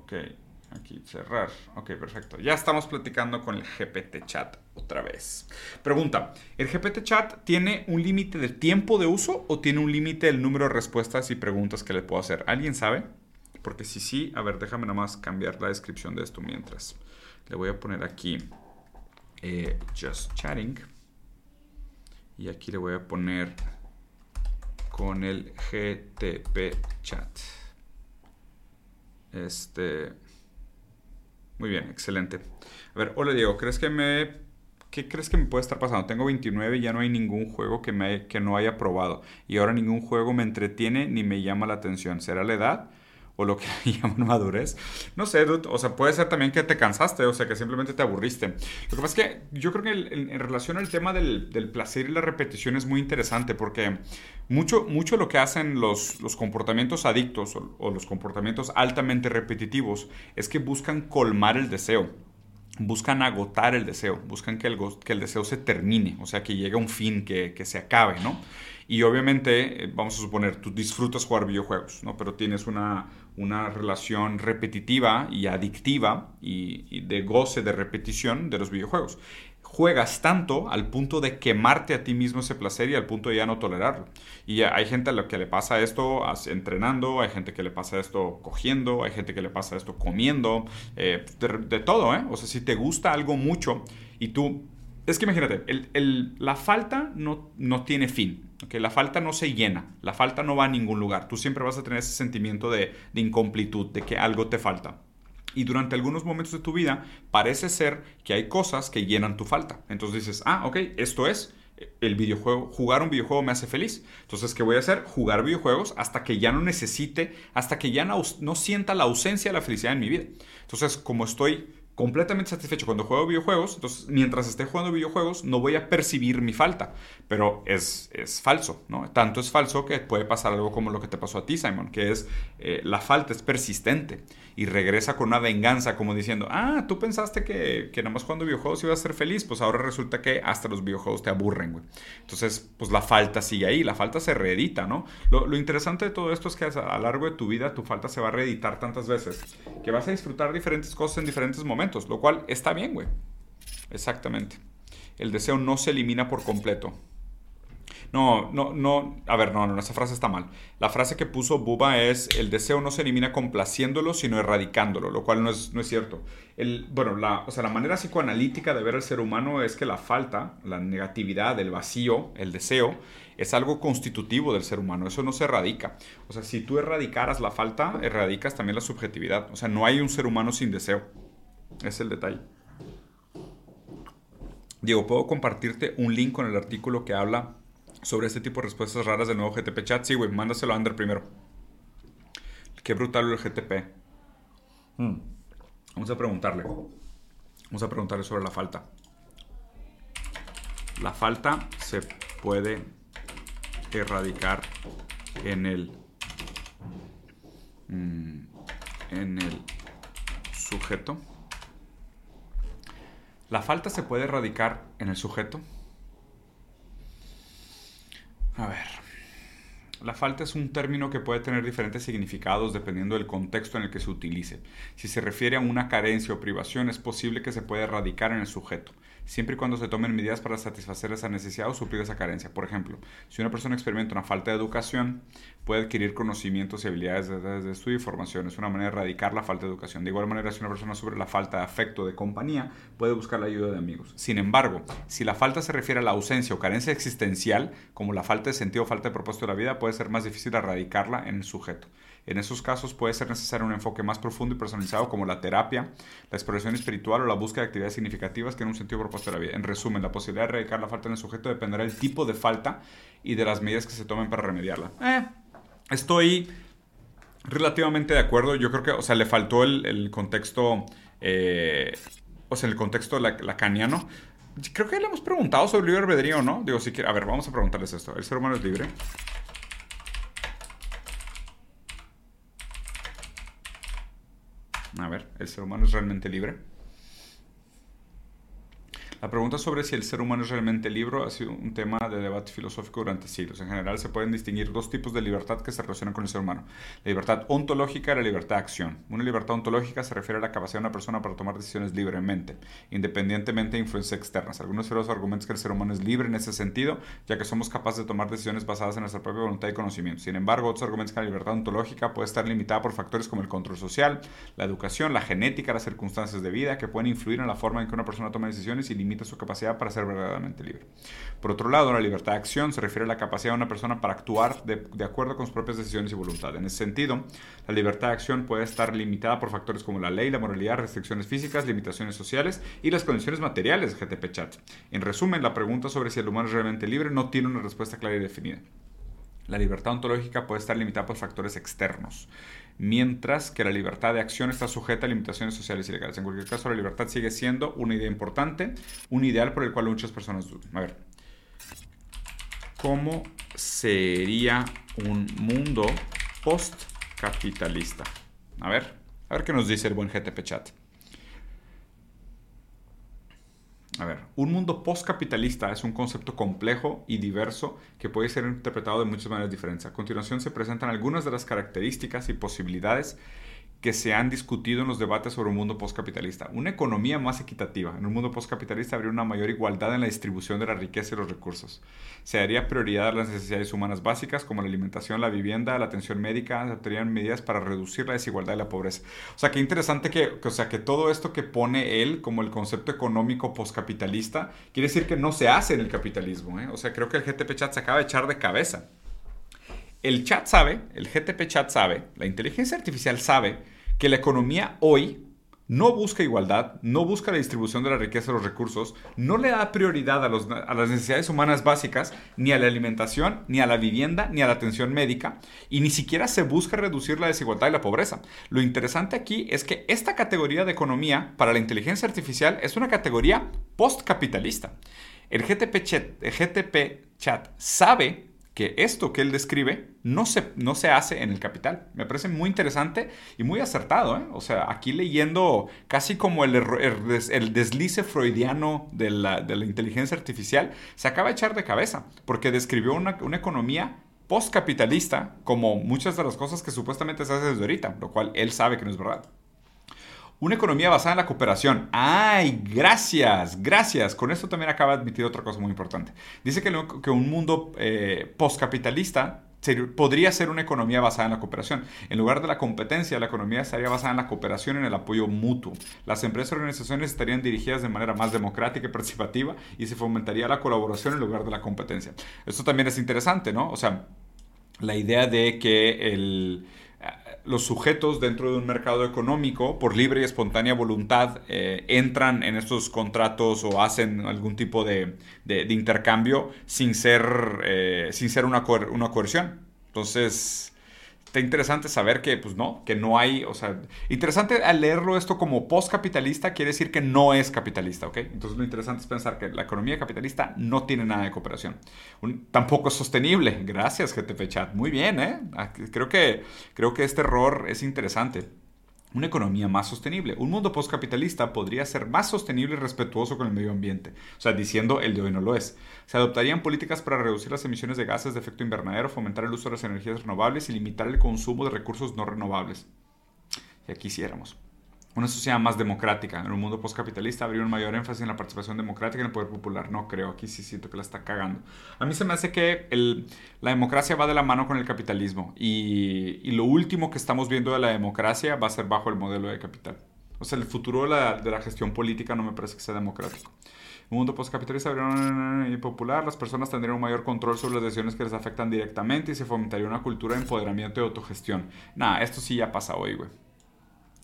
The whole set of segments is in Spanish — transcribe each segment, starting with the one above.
Ok, aquí cerrar. Ok, perfecto. Ya estamos platicando con el GPT chat otra vez. Pregunta, ¿el GPT chat tiene un límite de tiempo de uso o tiene un límite del número de respuestas y preguntas que le puedo hacer? ¿Alguien sabe? Porque si sí, a ver, déjame nada más cambiar la descripción de esto mientras. Le voy a poner aquí eh, just chatting. Y aquí le voy a poner con el GTP chat. Este. Muy bien, excelente. A ver, hola Diego, ¿crees que me ¿qué crees que me puede estar pasando? Tengo 29 y ya no hay ningún juego que, me, que no haya probado. Y ahora ningún juego me entretiene ni me llama la atención. ¿Será la edad? O lo que llaman madurez. No sé, o sea, puede ser también que te cansaste, o sea, que simplemente te aburriste. Lo que pasa es que yo creo que en, relación al tema del, placer y la repetición es muy interesante porque mucho, mucho lo que hacen los, los comportamientos adictos o, los comportamientos altamente repetitivos es que buscan colmar el deseo buscan agotar el deseo, buscan que el, que el deseo se termine, o sea, que llegue a un fin, que, que se acabe, ¿no? Y obviamente, eh, vamos a suponer, tú disfrutas jugar videojuegos, ¿no? Pero tienes una, una relación repetitiva y adictiva y, de goce de repetición de los videojuegos. Juegas tanto al punto de quemarte a ti mismo ese placer y al punto de ya no tolerarlo. Y hay gente a la que le pasa esto entrenando, hay gente que le pasa esto cogiendo, hay gente que le pasa esto comiendo, eh, de, todo, ¿eh? O sea, si te gusta algo mucho y tú... Es que imagínate, la falta no, no tiene fin. Que La falta no se llena, la falta no va a ningún lugar. Tú siempre vas a tener ese sentimiento de, de incompletud, de que algo te falta. Y durante algunos momentos de tu vida parece ser que hay cosas que llenan tu falta. Entonces dices, ah, ok, esto es el videojuego, jugar un videojuego me hace feliz. Entonces, ¿qué voy a hacer? Jugar videojuegos hasta que ya no necesite, hasta que ya no, no sienta la ausencia de la felicidad en mi vida. Entonces, como estoy completamente satisfecho cuando juego videojuegos, entonces mientras esté jugando videojuegos no voy a percibir mi falta, pero es, es falso, ¿no? Tanto es falso que puede pasar algo como lo que te pasó a ti, Simon, que es eh, la falta es persistente y regresa con una venganza como diciendo, ah, tú pensaste que, que nada más jugando videojuegos ibas a ser feliz, pues ahora resulta que hasta los videojuegos te aburren, güey. Entonces, pues la falta sigue ahí, la falta se reedita, ¿no? Lo, lo interesante de todo esto es que a lo largo de tu vida tu falta se va a reeditar tantas veces que vas a disfrutar diferentes cosas en diferentes momentos lo cual está bien, güey. Exactamente. El deseo no se elimina por completo. No, no, no. A ver, no, no, esa frase está mal. La frase que puso Buba es: el deseo no se elimina complaciéndolo, sino erradicándolo, lo cual no es, no es cierto. El, bueno, la, o sea, la manera psicoanalítica de ver al ser humano es que la falta, la negatividad, el vacío, el deseo, es algo constitutivo del ser humano. Eso no se erradica. O sea, si tú erradicaras la falta, erradicas también la subjetividad. O sea, no hay un ser humano sin deseo. Es el detalle. Diego, ¿puedo compartirte un link con el artículo que habla sobre este tipo de respuestas raras del nuevo GTP chat? Sí, güey, mándaselo a Ander primero. Qué brutal el GTP. Hmm. Vamos a preguntarle. Vamos a preguntarle sobre la falta. La falta se puede erradicar en el mm, en el sujeto. ¿La falta se puede erradicar en el sujeto? A ver. La falta es un término que puede tener diferentes significados dependiendo del contexto en el que se utilice. Si se refiere a una carencia o privación, es posible que se pueda erradicar en el sujeto siempre y cuando se tomen medidas para satisfacer esa necesidad o suplir esa carencia. Por ejemplo, si una persona experimenta una falta de educación, puede adquirir conocimientos y habilidades de, estudio y formación. Es una manera de erradicar la falta de educación. De igual manera, si una persona sufre la falta de afecto de compañía, puede buscar la ayuda de amigos. Sin embargo, si la falta se refiere a la ausencia o carencia existencial, como la falta de sentido o falta de propósito de la vida, puede ser más difícil erradicarla en el sujeto. En esos casos puede ser necesario un enfoque más profundo y personalizado como la terapia, la exploración espiritual o la búsqueda de actividades significativas que en un sentido propósito de la vida. En resumen, la posibilidad de erradicar la falta en el sujeto dependerá del tipo de falta y de las medidas que se tomen para remediarla. Eh, estoy relativamente de acuerdo. Yo creo que, o sea, le faltó el, contexto, eh, o sea, el contexto lacaniano. Creo que le hemos preguntado sobre el libre albedrío, ¿no? Digo, si quiere, a ver, vamos a preguntarles esto. ¿El ser humano es libre? A ver, ¿el ser humano es realmente libre? La pregunta sobre si el ser humano es realmente libre ha sido un tema de debate filosófico durante siglos. En general se pueden distinguir dos tipos de libertad que se relacionan con el ser humano. La libertad ontológica y la libertad de acción. Una libertad ontológica se refiere a la capacidad de una persona para tomar decisiones libremente, independientemente de influencias externas. Algunos filósofos argumentan que el ser humano es libre en ese sentido, ya que somos capaces de tomar decisiones basadas en nuestra propia voluntad y conocimiento. Sin embargo, otros argumentan que la libertad ontológica puede estar limitada por factores como el control social, la educación, la genética, las circunstancias de vida, que pueden influir en la forma en que una persona toma decisiones y limita su capacidad para ser verdaderamente libre. Por otro lado, la libertad de acción se refiere a la capacidad de una persona para actuar de, acuerdo con sus propias decisiones y voluntad. En ese sentido, la libertad de acción puede estar limitada por factores como la ley, la moralidad, restricciones físicas, limitaciones sociales y las condiciones materiales GTP Chat. En resumen, la pregunta sobre si el humano es realmente libre no tiene una respuesta clara y definida. La libertad ontológica puede estar limitada por factores externos, mientras que la libertad de acción está sujeta a limitaciones sociales y legales. En cualquier caso, la libertad sigue siendo una idea importante, un ideal por el cual muchas personas dudan. A ver, ¿cómo sería un mundo post-capitalista? A ver, a ver qué nos dice el buen GTP Chat. A ver, un mundo postcapitalista es un concepto complejo y diverso que puede ser interpretado de muchas maneras diferentes. A continuación se presentan algunas de las características y posibilidades que se han discutido en los debates sobre un mundo postcapitalista. Una economía más equitativa. En un mundo postcapitalista habría una mayor igualdad en la distribución de la riqueza y los recursos. Se daría prioridad a las necesidades humanas básicas como la alimentación, la vivienda, la atención médica. Se adoptarían medidas para reducir la desigualdad y la pobreza. O sea, qué interesante que, o sea, que todo esto que pone él como el concepto económico postcapitalista quiere decir que no se hace en el capitalismo. ¿eh? O sea, creo que el GTP Chat se acaba de echar de cabeza. El chat sabe, el GTP chat sabe, la inteligencia artificial sabe que la economía hoy no busca igualdad, no busca la distribución de la riqueza y los recursos, no le da prioridad a, las necesidades humanas básicas, ni a la alimentación, ni a la vivienda, ni a la atención médica, y ni siquiera se busca reducir la desigualdad y la pobreza. Lo interesante aquí es que esta categoría de economía para la inteligencia artificial es una categoría postcapitalista. El el GTP chat sabe que esto que él describe no se, no se hace en el capital. Me parece muy interesante y muy acertado. ¿eh? O sea, aquí leyendo casi como el, el, deslice freudiano de la, de la, inteligencia artificial, se acaba de echar de cabeza, porque describió una, una economía postcapitalista como muchas de las cosas que supuestamente se hacen desde ahorita, lo cual él sabe que no es verdad. Una economía basada en la cooperación. ¡Ay! Gracias, gracias. Con esto también acaba de admitir otra cosa muy importante. Dice que, que un mundo eh, postcapitalista podría ser una economía basada en la cooperación. En lugar de la competencia, la economía estaría basada en la cooperación y en el apoyo mutuo. Las empresas y organizaciones estarían dirigidas de manera más democrática y participativa y se fomentaría la colaboración en lugar de la competencia. Esto también es interesante, ¿no? O sea, la idea de que el los sujetos dentro de un mercado económico, por libre y espontánea voluntad, eh, entran en estos contratos o hacen algún tipo de, intercambio sin ser, eh, sin ser una, una coerción. Entonces, está interesante saber que, pues no, que no hay, o sea, interesante al leerlo esto como postcapitalista quiere decir que no es capitalista, ¿ok? Entonces lo interesante es pensar que la economía capitalista no tiene nada de cooperación. tampoco es sostenible. Gracias, GTP Chat. Muy bien, ¿eh? Ah, creo que, creo que este error es interesante una economía más sostenible. Un mundo postcapitalista podría ser más sostenible y respetuoso con el medio ambiente. O sea, diciendo el de hoy no lo es. Se adoptarían políticas para reducir las emisiones de gases de efecto invernadero, fomentar el uso de las energías renovables y limitar el consumo de recursos no renovables. Y aquí hiciéramos una sociedad más democrática. En un mundo postcapitalista habría un mayor énfasis en la participación democrática en el poder popular. No creo, aquí sí siento que la está cagando. A mí se me hace que la democracia va de la mano con el capitalismo y, y, lo último que estamos viendo de la democracia va a ser bajo el modelo de capital. O sea, el futuro de la, gestión política no me parece que sea democrático. En un mundo postcapitalista un popular, las personas tendrían un mayor control sobre las decisiones que les afectan directamente y se fomentaría una cultura de empoderamiento y autogestión. Nada, esto sí ya pasa hoy, güey.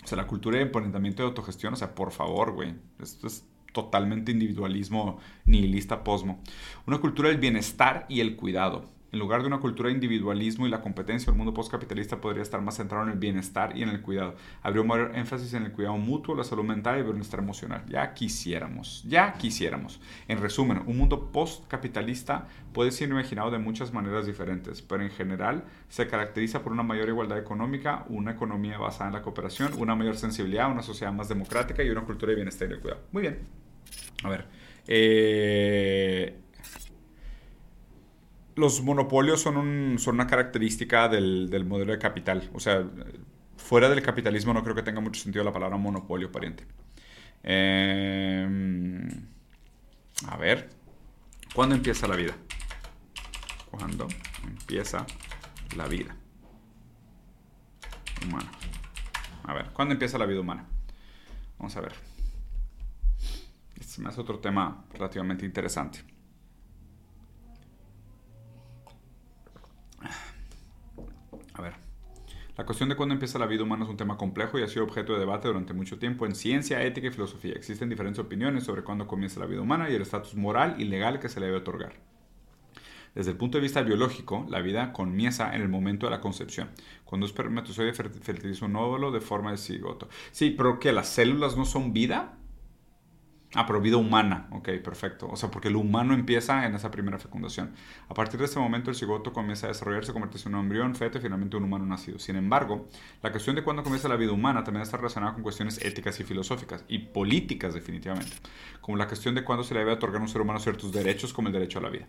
O sea, la cultura de empoderamiento y autogestión, o sea, por favor, güey. Esto es totalmente individualismo nihilista posmo. Una cultura del bienestar y el cuidado. En lugar de una cultura de individualismo y la competencia, el mundo postcapitalista podría estar más centrado en el bienestar y en el cuidado. Habría un mayor énfasis en el cuidado mutuo, la salud mental y el bienestar emocional. Ya quisiéramos, ya quisiéramos. En resumen, un mundo postcapitalista puede ser imaginado de muchas maneras diferentes, pero en general se caracteriza por una mayor igualdad económica, una economía basada en la cooperación, una mayor sensibilidad, una sociedad más democrática y una cultura de bienestar y de cuidado. Muy bien. A ver, Eh, los monopolios son, son una característica del, modelo de capital. O sea, fuera del capitalismo no creo que tenga mucho sentido la palabra monopolio, pariente. Em, a ver, ¿cuándo empieza la vida? ¿Cuándo empieza la vida humana? A ver, ¿cuándo empieza la vida humana? Vamos a ver. Este es otro tema relativamente interesante. La cuestión de cuándo empieza la vida humana es un tema complejo y ha sido objeto de debate durante mucho tiempo en ciencia, ética y filosofía. Existen diferentes opiniones sobre cuándo comienza la vida humana y el estatus moral y legal que se le debe otorgar. Desde el punto de vista biológico, la vida comienza en el momento de la concepción, cuando un espermatozoide fertiliza un óvulo de forma de cigoto. Sí, pero que las células no son vida. Ah, pero vida humana. Ok, perfecto. O sea, porque lo humano empieza en esa primera fecundación. A partir de ese momento, el cigoto comienza a desarrollarse, convertirse en un embrión, feto y finalmente un humano nacido. Sin embargo, la cuestión de cuándo comienza la vida humana también está relacionada con cuestiones éticas y filosóficas y políticas, definitivamente. Como la cuestión de cuándo se le debe otorgar a un ser humano ciertos derechos, como el derecho a la vida.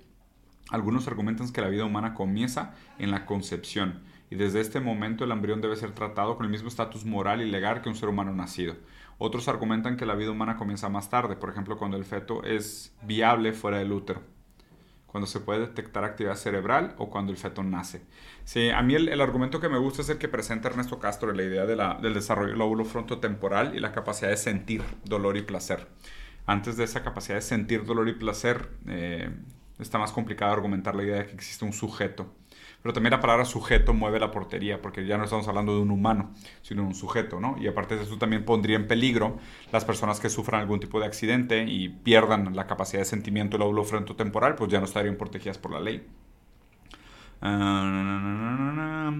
Algunos argumentan que la vida humana comienza en la concepción y desde este momento el embrión debe ser tratado con el mismo estatus moral y legal que un ser humano nacido. Otros argumentan que la vida humana comienza más tarde, por ejemplo cuando el feto es viable fuera del útero, cuando se puede detectar actividad cerebral o cuando el feto nace. Sí, a mí el, argumento que me gusta es el que presenta Ernesto Castro, la idea del desarrollo del lóbulo frontotemporal y la capacidad de sentir dolor y placer. Antes de esa capacidad de sentir dolor y placer, eh, está más complicado argumentar la idea de que existe un sujeto. Pero también la palabra sujeto mueve la portería, porque ya no estamos hablando de un humano, sino de un sujeto, ¿no? Y aparte de eso también pondría en peligro las personas que sufran algún tipo de accidente y pierdan la capacidad de sentimiento del lóbulo frontotemporal, pues ya no estarían protegidas por la ley. Ah,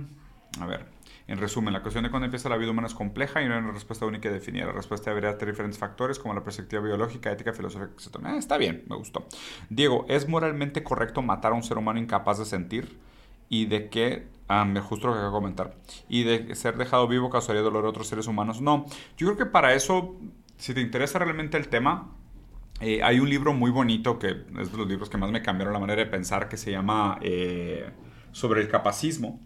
a ver. En resumen, la cuestión de cuándo empieza la vida humana es compleja y no hay una respuesta única y definida. La respuesta debería tener diferentes factores como la perspectiva biológica, ética, filosófica, etc. Eh, está bien, me gustó. Diego, ¿es moralmente correcto matar a un ser humano incapaz de sentir? Y de que, ah, me justo lo que acabo de comentar, y de ser dejado vivo causaría dolor a otros seres humanos. No, yo creo que para eso, si te interesa realmente el tema, eh, hay un libro muy bonito que es de los libros que más me cambiaron la manera de pensar que se llama eh, Sobre el capacismo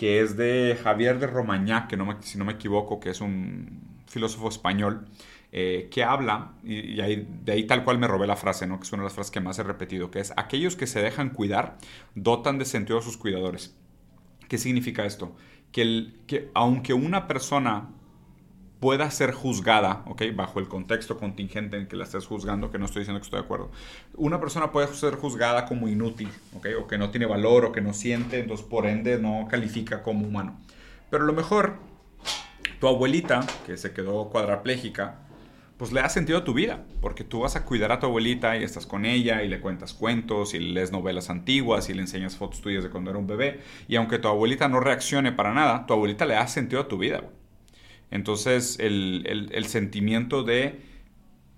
que es de Javier de Romagnac, que no si no me equivoco, que es un filósofo español, eh, que habla, y, de ahí tal cual me robé la frase, ¿no? que es una de las frases que más he repetido, que es, aquellos que se dejan cuidar dotan de sentido a sus cuidadores. ¿Qué significa esto? Que, el, que aunque una persona pueda ser juzgada, ¿ok? Bajo el contexto contingente en que la estés juzgando, que no estoy diciendo que estoy de acuerdo. Una persona puede ser juzgada como inútil, ¿ok? O que no tiene valor o que no siente, entonces por ende no califica como humano. Pero a lo mejor tu abuelita, que se quedó cuadraplégica, pues le ha sentido a tu vida, porque tú vas a cuidar a tu abuelita y estás con ella y le cuentas cuentos y lees novelas antiguas y le enseñas fotos tuyas de cuando era un bebé. Y aunque tu abuelita no reaccione para nada, tu abuelita le ha sentido a tu vida. Entonces, el, sentimiento de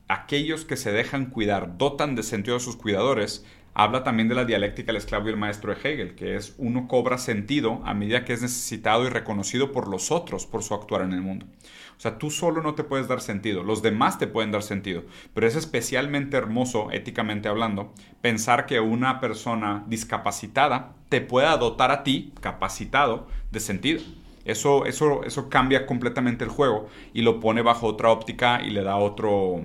aquellos que se dejan cuidar, dotan de sentido a sus cuidadores, habla también de la dialéctica del esclavo y el maestro de Hegel, que es uno cobra sentido a medida que es necesitado y reconocido por los otros por su actuar en el mundo. O sea, tú solo no te puedes dar sentido, los demás te pueden dar sentido, pero es especialmente hermoso, éticamente hablando, pensar que una persona discapacitada te pueda dotar a ti, capacitado, de sentido. Eso, eso, eso cambia completamente el juego y lo pone bajo otra óptica y le da otro,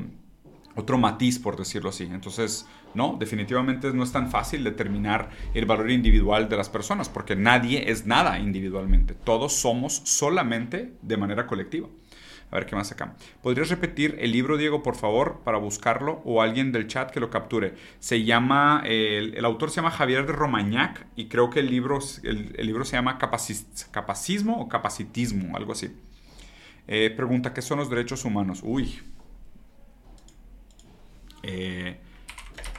otro matiz, por decirlo así. Entonces, no, definitivamente no es tan fácil determinar el valor individual de las personas, porque nadie es nada individualmente. Todos somos solamente de manera colectiva. A ver qué más acá. ¿Podrías repetir el libro, Diego, por favor, para buscarlo o alguien del chat que lo capture? Se llama, el, autor se llama Javier de Romagnac y creo que el libro, el, libro se llama Capacismo o Capacitismo, algo así. Eh, pregunta, ¿qué son los derechos humanos? Uy. Eh,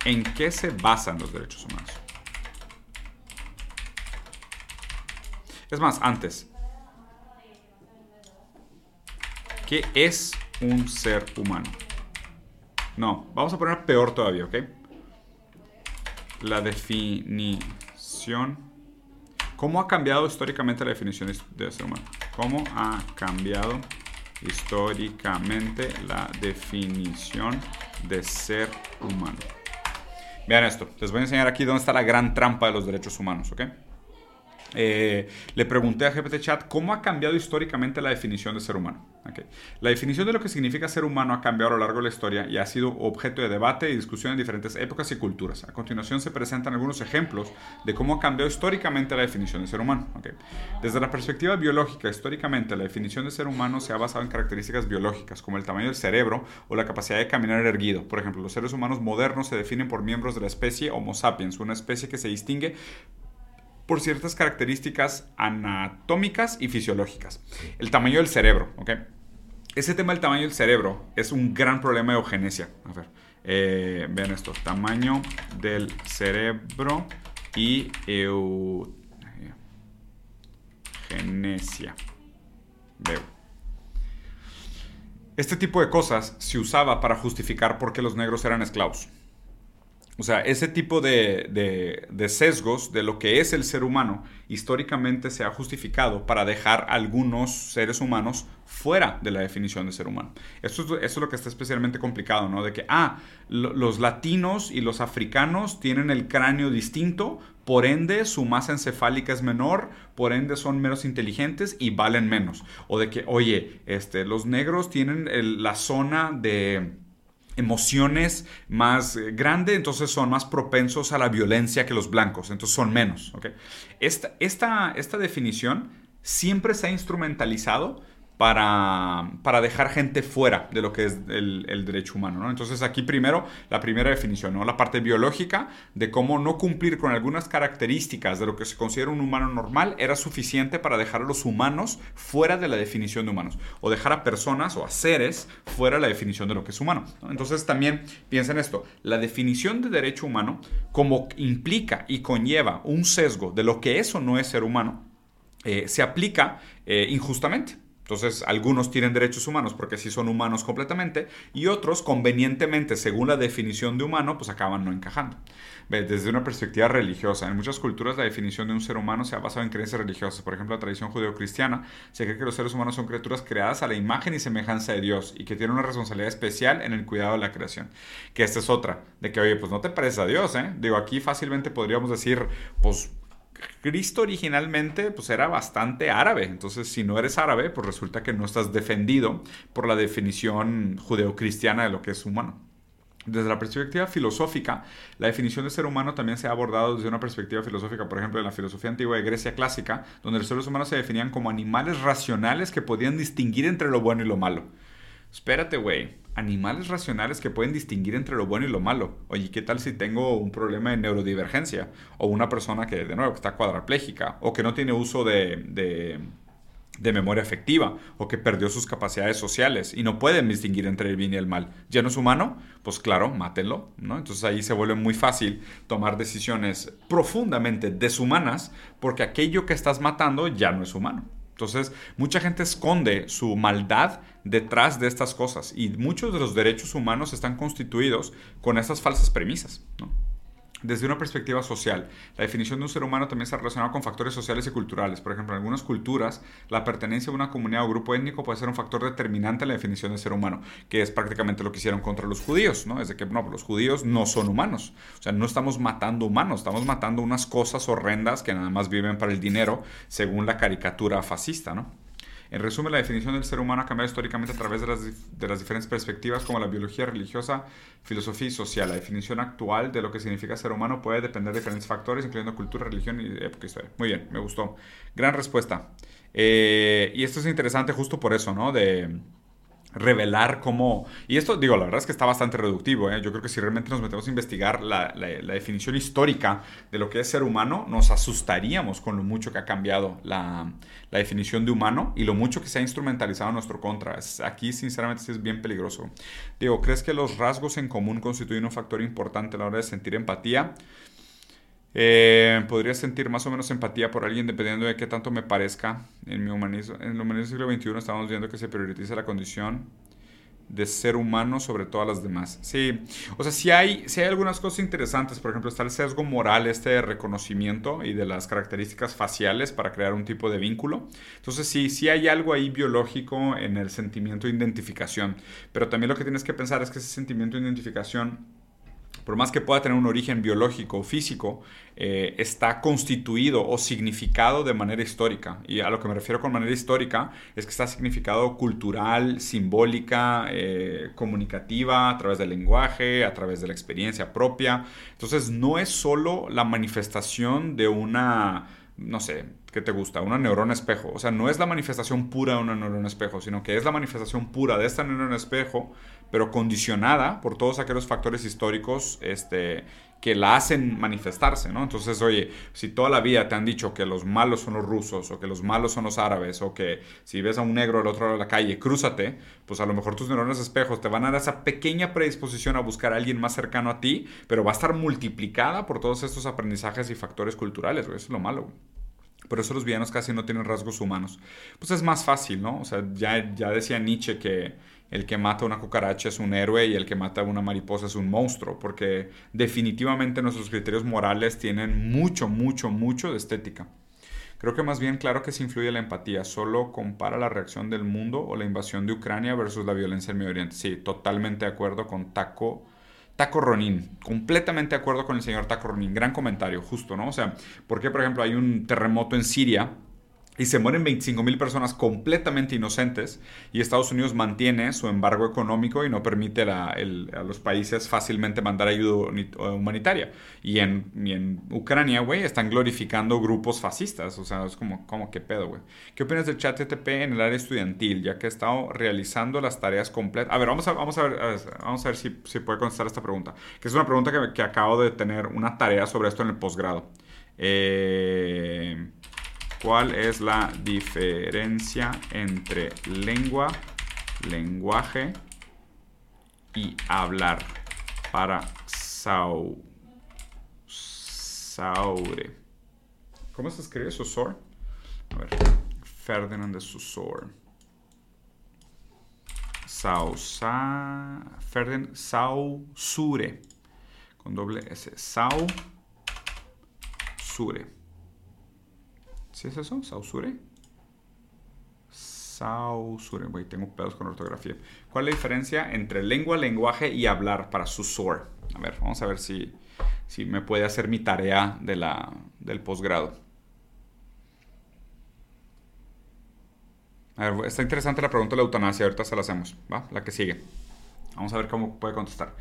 ¿En qué se basan los derechos humanos? Es más, antes, ¿Qué es un ser humano? No, vamos a poner peor todavía, ¿ok? La definición. ¿Cómo ha cambiado históricamente la definición de ser humano? ¿Cómo ha cambiado históricamente la definición de ser humano. Vean esto, les voy a enseñar aquí dónde está la gran trampa de los derechos humanos, ¿ok? Eh, le pregunté a GPT Chat cómo ha cambiado históricamente la definición de ser humano. La definición de lo que significa ser humano ha cambiado a lo largo de la historia y ha sido objeto de debate y discusión en diferentes épocas y culturas. A continuación se presentan algunos ejemplos de cómo ha cambiado históricamente la definición de ser humano. Desde la perspectiva biológica, históricamente la definición de ser humano se ha basado en características biológicas como el tamaño del cerebro o la capacidad de caminar erguido. Por ejemplo, los seres humanos modernos se definen por miembros de la especie Homo sapiens, una especie que se distingue por ciertas características anatómicas y fisiológicas. El tamaño del cerebro, ¿ok? Ese tema del tamaño del cerebro es un gran problema de eugenesia. A ver, eh, vean esto, tamaño del cerebro y eugenesia. Veo. Este tipo de cosas se usaba para justificar por qué los negros eran esclavos. O sea, ese tipo de, sesgos de lo que es el ser humano históricamente se ha justificado para dejar a algunos seres humanos fuera de la definición de ser humano. Eso es, lo que está especialmente complicado, ¿no? De que, ah, los latinos y los africanos tienen el cráneo distinto, por ende su masa encefálica es menor, por ende son menos inteligentes y valen menos. O de que, oye, este, los negros tienen la zona de emociones más eh, grande, entonces son más propensos a la violencia que los blancos, entonces son menos. Esta, esta, esta definición siempre se ha instrumentalizado para, para, dejar gente fuera de lo que es el, derecho humano. ¿no? Entonces aquí primero la primera definición, ¿no? la parte biológica de cómo no cumplir con algunas características de lo que se considera un humano normal era suficiente para dejar a los humanos fuera de la definición de humanos o dejar a personas o a seres fuera de la definición de lo que es humano. Entonces también piensen esto, la definición de derecho humano como implica y conlleva un sesgo de lo que es o no es ser humano, eh, se aplica eh, injustamente. Entonces, algunos tienen derechos humanos porque sí son humanos completamente y otros, convenientemente, según la definición de humano, pues acaban no encajando. Desde una perspectiva religiosa, en muchas culturas la definición de un ser humano se ha basado en creencias religiosas. Por ejemplo, la tradición judeocristiana se cree que los seres humanos son criaturas creadas a la imagen y semejanza de Dios y que tienen una responsabilidad especial en el cuidado de la creación. Que esta es otra, de que, oye, pues no te pareces a Dios, ¿eh? Digo, aquí fácilmente podríamos decir, pues Cristo originalmente pues era bastante árabe, entonces si no eres árabe pues resulta que no estás defendido por la definición judeocristiana de lo que es humano. Desde la perspectiva filosófica, la definición de ser humano también se ha abordado desde una perspectiva filosófica, por ejemplo, en la filosofía antigua de Grecia clásica, donde los seres humanos se definían como animales racionales que podían distinguir entre lo bueno y lo malo. Espérate, güey. Animales racionales que pueden distinguir entre lo bueno y lo malo. Oye, ¿qué tal si tengo un problema de neurodivergencia? O una persona que, de nuevo, está cuadraplégica o que no tiene uso de, de, memoria afectiva o que perdió sus capacidades sociales y no pueden distinguir entre el bien y el mal. ¿Ya no es humano? Pues claro, mátenlo, ¿no? Entonces ahí se vuelve muy fácil tomar decisiones profundamente deshumanas porque aquello que estás matando ya no es humano. Entonces, mucha gente esconde su maldad detrás de estas cosas y muchos de los derechos humanos están constituidos con estas falsas premisas. Desde una perspectiva social, la definición de un ser humano también está relacionada con factores sociales y culturales. Por ejemplo, en algunas culturas, la pertenencia a una comunidad o grupo étnico puede ser un factor determinante en la definición de ser humano, que es prácticamente lo que hicieron contra los judíos, ¿no? Es de que, no, los judíos no son humanos. O sea, no estamos matando humanos, estamos matando unas cosas horrendas que nada más viven para el dinero, según la caricatura fascista, ¿no? En resumen, la definición del ser humano ha cambiado históricamente a través de las, diferentes perspectivas como la biología religiosa, filosofía y social. La definición actual de lo que significa ser humano puede depender de diferentes factores, incluyendo cultura, religión y época historia. Muy bien, me gustó. Gran respuesta. Eh, y esto es interesante justo por eso, ¿no? De revelar cómo... Y esto, digo, la verdad es que está bastante reductivo. ¿eh? Yo creo que si realmente nos metemos a investigar la, definición histórica de lo que es ser humano, nos asustaríamos con lo mucho que ha cambiado la, definición de humano y lo mucho que se ha instrumentalizado en nuestro contra. aquí, sinceramente, es bien peligroso. Digo, ¿crees que los rasgos en común constituyen un factor importante a la hora de sentir empatía? Eh, podría sentir más o menos empatía por alguien dependiendo de qué tanto me parezca. En mi humanismo, en el humanismo del siglo XXI estamos viendo que se prioriza la condición de ser humano sobre todas las demás. Sí, o sea, si hay, si hay algunas cosas interesantes, por ejemplo, está el sesgo moral este de reconocimiento y de las características faciales para crear un tipo de vínculo. Entonces sí, sí hay algo ahí biológico en el sentimiento de identificación, pero también lo que tienes que pensar es que ese sentimiento de identificación por más que pueda tener un origen biológico o físico, eh, está constituido o significado de manera histórica. Y a lo que me refiero con manera histórica es que está significado cultural, simbólica, eh, comunicativa, a través del lenguaje, a través de la experiencia propia. Entonces no es solo la manifestación de una, no sé, ¿qué te gusta? Una neurona espejo. O sea, no es la manifestación pura de una neurona espejo, sino que es la manifestación pura de esta neurona espejo pero condicionada por todos aquellos factores históricos este, que la hacen manifestarse, ¿no? Entonces, oye, si toda la vida te han dicho que los malos son los rusos, o que los malos son los árabes, o que si ves a un negro al otro lado de la calle, crúzate, pues a lo mejor tus neuronas espejos te van a dar esa pequeña predisposición a buscar a alguien más cercano a ti, pero va a estar multiplicada por todos estos aprendizajes y factores culturales, Eso es lo malo, Por eso los villanos casi no tienen rasgos humanos. Pues es más fácil, ¿no? O sea, ya, ya decía Nietzsche que el que mata una cucaracha es un héroe y el que mata una mariposa es un monstruo, porque definitivamente nuestros criterios morales tienen mucho, mucho, mucho de estética. Creo que más bien claro que se influye la empatía, solo compara la reacción del mundo o la invasión de Ucrania versus la violencia en Medio Oriente. Sí, totalmente de acuerdo con Taco. Taco Ronin, completamente de acuerdo con el señor Taco Ronin, gran comentario, justo, ¿no? O sea, ¿por qué, por ejemplo, hay un terremoto en Siria y se mueren 25 mil personas completamente inocentes y Estados Unidos mantiene su embargo económico y no permite a los países fácilmente mandar ayuda humanitaria. Y en, en Ucrania, güey, están glorificando grupos fascistas. O sea, es como, como qué pedo, güey. ¿Qué opinas del chat TTP en el área estudiantil, ya que he estado realizando las tareas completas? A ver, vamos a, vamos a ver, vamos a ver si, si puede contestar esta pregunta. Que es una pregunta que, que acabo de tener una tarea sobre esto en el posgrado. Eh... ¿Cuál es la diferencia entre lengua, lenguaje y hablar para sau, saure? ¿Cómo se escribe susor? A ver, Ferdinand de Susor. Sausa, Ferdinand Sausure. Con doble S. Sausure. ¿Sí es eso? ¿Sausure? Sausure. Güey, tengo pedos con ortografía. ¿Cuál es la diferencia entre lengua, lenguaje y hablar para susor? A ver, vamos a ver si, si me puede hacer mi tarea de la, del posgrado. A ver, está interesante la pregunta de la eutanasia, ahorita se la hacemos, ¿va? La que sigue. Vamos a ver cómo puede contestar.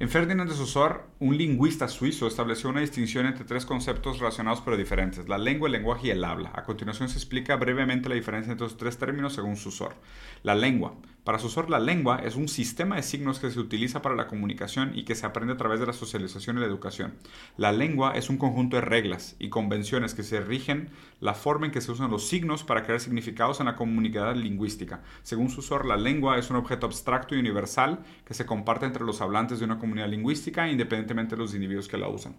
En Ferdinand de Saussure, un lingüista suizo estableció una distinción entre tres conceptos relacionados pero diferentes, la lengua, el lenguaje y el habla. A continuación se explica brevemente la diferencia entre estos tres términos según Saussure. La lengua. Para Saussure, la lengua es un sistema de signos que se utiliza para la comunicación y que se aprende a través de la socialización y la educación. La lengua es un conjunto de reglas y convenciones que se rigen la forma en que se usan los signos para crear significados en la comunidad lingüística. Según Saussure, la lengua es un objeto abstracto y universal que se comparte entre los hablantes de una comunidad lingüística independientemente de los individuos que la usan.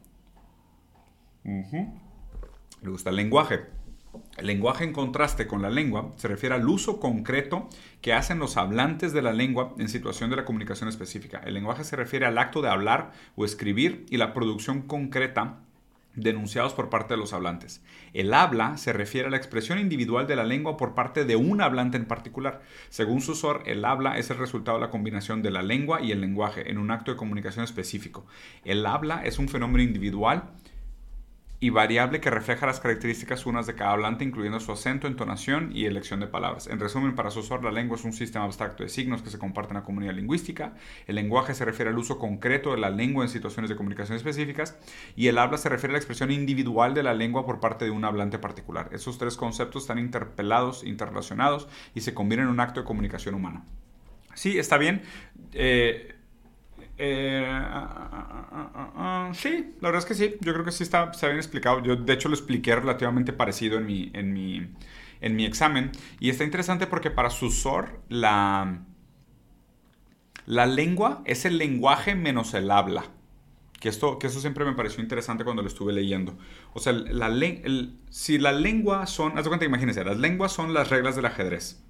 Le gusta el lenguaje. El lenguaje en contraste con la lengua se refiere al uso concreto que hacen los hablantes de la lengua en situación de la comunicación específica. El lenguaje se refiere al acto de hablar o escribir y la producción concreta denunciados por parte de los hablantes. El habla se refiere a la expresión individual de la lengua por parte de un hablante en particular. Según Susor, el habla es el resultado de la combinación de la lengua y el lenguaje en un acto de comunicación específico. El habla es un fenómeno individual y variable que refleja las características unas de cada hablante, incluyendo su acento, entonación y elección de palabras. En resumen, para Saussure, la lengua es un sistema abstracto de signos que se comparten en la comunidad lingüística. El lenguaje se refiere al uso concreto de la lengua en situaciones de comunicación específicas. Y el habla se refiere a la expresión individual de la lengua por parte de un hablante particular. Esos tres conceptos están interpelados, interrelacionados y se combinan en un acto de comunicación humana. Sí, está bien. Eh, eh, ah, ah, ah, sí, la verdad es que sí. Yo creo que sí está, bien explicado. Yo, de hecho, lo expliqué relativamente parecido en mi, en mi, en mi examen. Y está interesante porque para Susor, la, la lengua es el lenguaje menos el habla. Que esto, que eso siempre me pareció interesante cuando lo estuve leyendo. O sea, si la lengua son, haz de cuenta, imagínense, las lenguas son las reglas del ajedrez.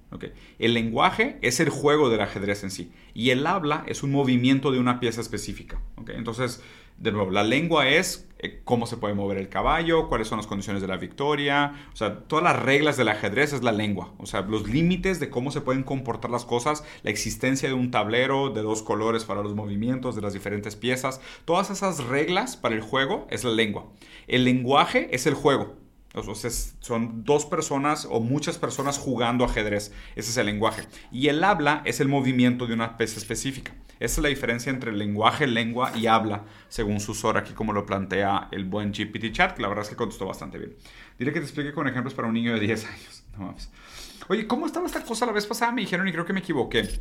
El lenguaje es el juego del ajedrez en sí. Y el habla es un movimiento de una pieza específica. Entonces, de nuevo, la lengua es eh, cómo se puede mover el caballo, cuáles son las condiciones de la victoria, o sea, todas las reglas del ajedrez es la lengua, o sea, los límites de cómo se pueden comportar las cosas, la existencia de un tablero de dos colores para los movimientos de las diferentes piezas, todas esas reglas para el juego es la lengua. El lenguaje es el juego. Entonces son dos personas o muchas personas jugando ajedrez. Ese es el lenguaje. Y el habla es el movimiento de una pieza específica. Esa es la diferencia entre lenguaje, lengua y habla, según Susor, aquí como lo plantea el buen GPT Chat, que la verdad es que contestó bastante bien. Diré que te explique con ejemplos para un niño de 10 años. No Oye, ¿cómo estaba esta cosa la vez pasada? Me dijeron y creo que me equivoqué.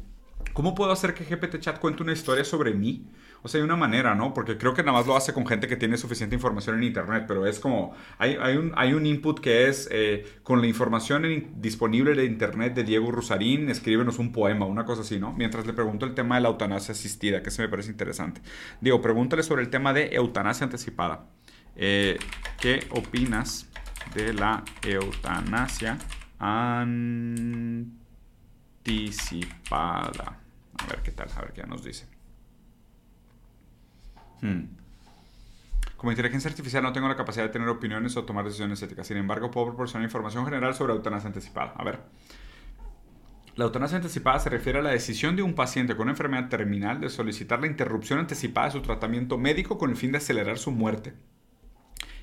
¿Cómo puedo hacer que GPT Chat cuente una historia sobre mí? O sea, hay una manera, ¿no? Porque creo que nada más lo hace con gente que tiene suficiente información en Internet, pero es como, hay, un, hay un input que es, eh, con la información disponible de Internet de Diego Rusarín, escríbenos un poema, una cosa así, ¿no? Mientras le pregunto el tema de la eutanasia asistida, que se me parece interesante. Digo, pregúntale sobre el tema de eutanasia anticipada. Eh, ¿Qué opinas de la eutanasia anticipada? A ver qué tal, a ver qué nos dice. Hmm. Como inteligencia artificial no tengo la capacidad de tener opiniones o tomar decisiones éticas. Sin embargo, puedo proporcionar información general sobre eutanasia anticipada. A ver. La eutanasia anticipada se refiere a la decisión de un paciente con una enfermedad terminal de solicitar la interrupción anticipada de su tratamiento médico con el fin de acelerar su muerte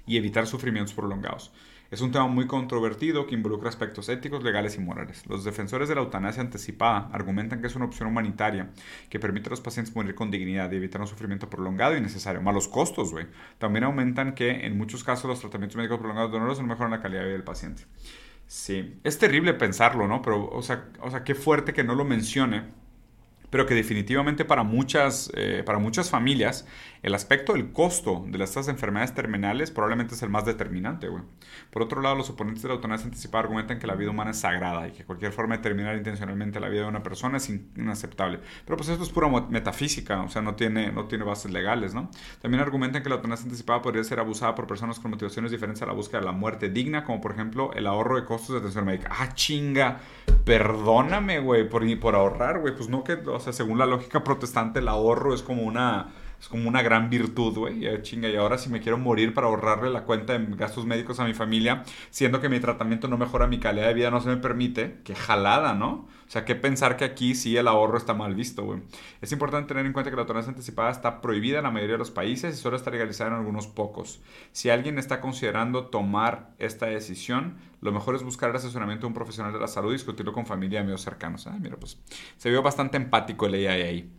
y evitar sufrimientos prolongados. Es un tema muy controvertido que involucra aspectos éticos, legales y morales. Los defensores de la eutanasia anticipada argumentan que es una opción humanitaria que permite a los pacientes morir con dignidad y evitar un sufrimiento prolongado y necesario. Malos costos, güey. También aumentan que en muchos casos los tratamientos médicos prolongados dolorosos no mejoran la calidad de vida del paciente. Sí, es terrible pensarlo, ¿no? Pero, o sea, o sea, qué fuerte que no lo mencione pero que definitivamente para muchas, eh, para muchas familias el aspecto del costo de estas enfermedades terminales probablemente es el más determinante, güey. Por otro lado, los oponentes de la eutanasia anticipada argumentan que la vida humana es sagrada y que cualquier forma de terminar intencionalmente la vida de una persona es inaceptable. Pero pues esto es pura metafísica, o sea, no tiene, no tiene bases legales, ¿no? También argumentan que la eutanasia anticipada podría ser abusada por personas con motivaciones diferentes a la búsqueda de la muerte digna, como por ejemplo el ahorro de costos de atención médica. ¡Ah, chinga! Perdóname, güey, por, por ahorrar, güey. Pues no que, o sea, según la lógica protestante, el ahorro es como una es como una gran virtud, güey. Chinga, y ahora si me quiero morir para ahorrarle la cuenta de gastos médicos a mi familia, siendo que mi tratamiento no mejora mi calidad de vida, no se me permite, qué jalada, ¿no? O sea, qué pensar que aquí sí el ahorro está mal visto, güey. Es importante tener en cuenta que la eutanasia anticipada está prohibida en la mayoría de los países y solo está legalizada en algunos pocos. Si alguien está considerando tomar esta decisión, lo mejor es buscar el asesoramiento de un profesional de la salud y discutirlo con familia y amigos cercanos. Ah, mira, pues se vio bastante empático el AI ahí.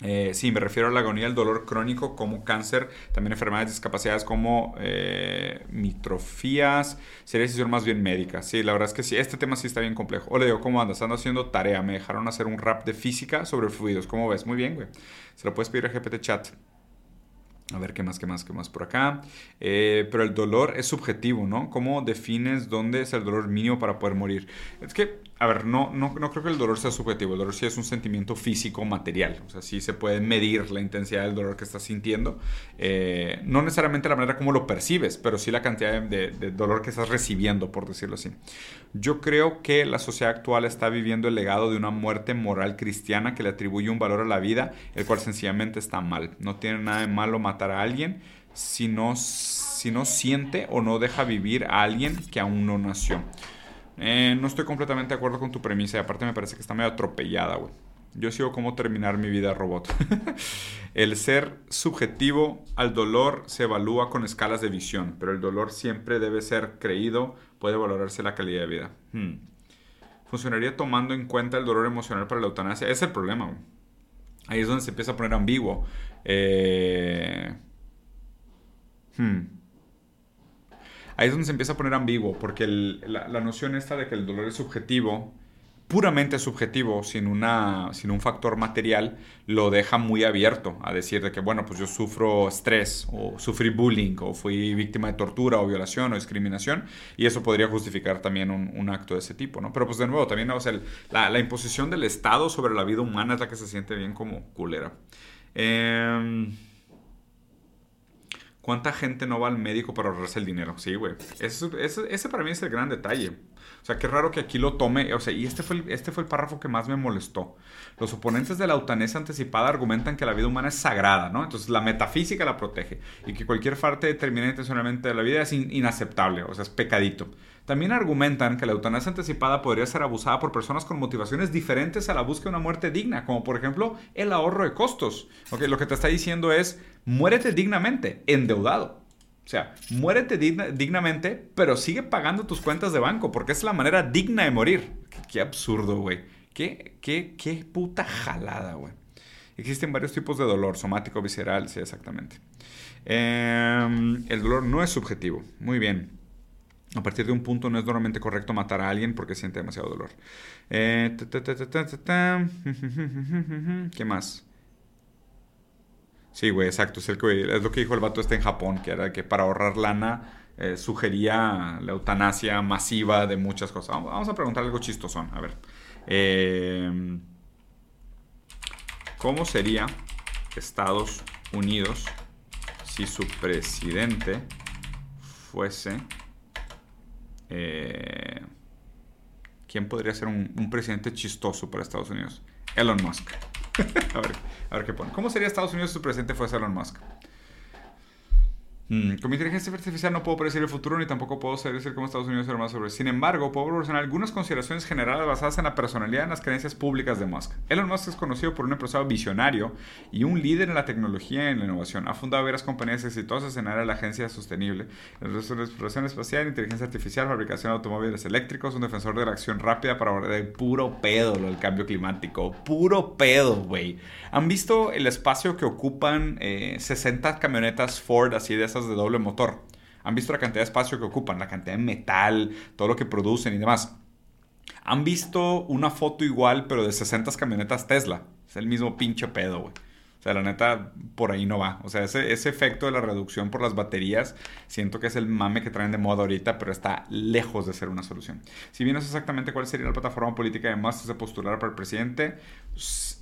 Eh, sí, me refiero a la agonía, el dolor crónico como cáncer, también enfermedades discapacidades como eh, mitrofías, sería decisión más bien médica. Sí, la verdad es que sí, este tema sí está bien complejo. Hola, digo, ¿cómo andas? Ando haciendo tarea, me dejaron hacer un rap de física sobre fluidos. ¿Cómo ves? Muy bien, güey. Se lo puedes pedir a GPT Chat. A ver qué más, qué más, qué más por acá. Eh, pero el dolor es subjetivo, ¿no? ¿Cómo defines dónde es el dolor mínimo para poder morir? Es que a ver, no, no, no, creo que el dolor sea subjetivo. El dolor sí es un sentimiento físico, material. O sea, sí se puede medir la intensidad del dolor que estás sintiendo. Eh, no necesariamente la manera como lo percibes, pero sí la cantidad de, de, dolor que estás recibiendo, por decirlo así. Yo creo que la sociedad actual está viviendo el legado de una muerte moral cristiana que le atribuye un valor a la vida, el cual sencillamente está mal. No tiene nada de malo matar a alguien si no, si no siente o no deja vivir a alguien que aún no nació. Eh, no estoy completamente de acuerdo con tu premisa y aparte me parece que está medio atropellada, güey. Yo sigo cómo terminar mi vida robot. el ser subjetivo al dolor se evalúa con escalas de visión, pero el dolor siempre debe ser creído, puede valorarse la calidad de vida. Hmm. ¿Funcionaría tomando en cuenta el dolor emocional para la eutanasia? Es el problema, güey. Ahí es donde se empieza a poner ambiguo. Eh... Hmm ahí es donde se empieza a poner ambiguo, porque la, noción esta de que el dolor es subjetivo, puramente subjetivo, sin, un factor material, lo deja muy abierto a decir de que, bueno, pues yo sufro estrés, o sufrí bullying, o fui víctima de tortura, o violación, o discriminación, y eso podría justificar también un, acto de ese tipo, ¿no? Pero pues de nuevo, también, o sea, la, la, imposición del Estado sobre la vida humana es la que se siente bien como culera. Eh, ¿Cuánta gente no va al médico para ahorrarse el dinero? Sí, güey. Ese, para mí es el gran detalle. O sea, qué raro que aquí lo tome. O sea, y este fue, el, este fue el párrafo que más me molestó. Los oponentes de la eutanasia anticipada argumentan que la vida humana es sagrada, ¿no? Entonces la metafísica la protege. Y que cualquier parte determinada intencionalmente de la vida es inaceptable. O sea, es pecadito. También argumentan que la eutanasia anticipada podría ser abusada por personas con motivaciones diferentes a la búsqueda de una muerte digna, como por ejemplo el ahorro de costos. Okay, lo que te está diciendo es, muérete dignamente, endeudado. O sea, muérete dignamente, pero sigue pagando tus cuentas de banco, porque es la manera digna de morir. Qué, absurdo, güey. Qué, qué, qué puta jalada, güey. Existen varios tipos de dolor, somático, visceral, sí, exactamente. Em, el dolor no es subjetivo. Muy bien. A partir de un punto no es normalmente correcto matar a alguien porque siente demasiado dolor. Eh, ¿Qué más? Sí, güey, exacto. Es, lo que dijo el vato este en Japón, que era que para ahorrar lana eh, sugería la eutanasia masiva de muchas cosas. Vamos a preguntar algo chistosón. A ver. Eh, ¿Cómo sería Estados Unidos si su presidente fuese eh, ¿Quién podría ser un, presidente chistoso para Estados Unidos? Elon Musk. a, ver, a ver qué pone. ¿Cómo sería Estados Unidos si su presidente fuese Elon Musk? Mm, con mi inteligencia artificial no puedo predecir el futuro ni tampoco puedo decir cómo Estados Unidos será más sobre. Sin embargo, puedo proporcionar algunas consideraciones generales basadas en la personalidad y en las creencias públicas de Musk. Elon Musk es conocido por un empresario visionario y un líder en la tecnología y en la innovación. Ha fundado varias compañías exitosas en área de la agencia sostenible, en exploración espacial, inteligencia artificial, fabricación de automóviles eléctricos, un defensor de la acción rápida para abordar el puro pedo lo del cambio climático. Puro pedo, güey. ¿Han visto el espacio que ocupan 60 eh, camionetas Ford así de esas? De doble motor. Han visto la cantidad de espacio que ocupan, la cantidad de metal, todo lo que producen y demás. Han visto una foto igual, pero de 60 camionetas Tesla. Es el mismo pinche pedo, güey. O sea, la neta, por ahí no va. O sea, ese, efecto de la reducción por las baterías, siento que es el mame que traen de moda ahorita, pero está lejos de ser una solución. Si bien no exactamente cuál sería la plataforma política de Musk de postular para el presidente,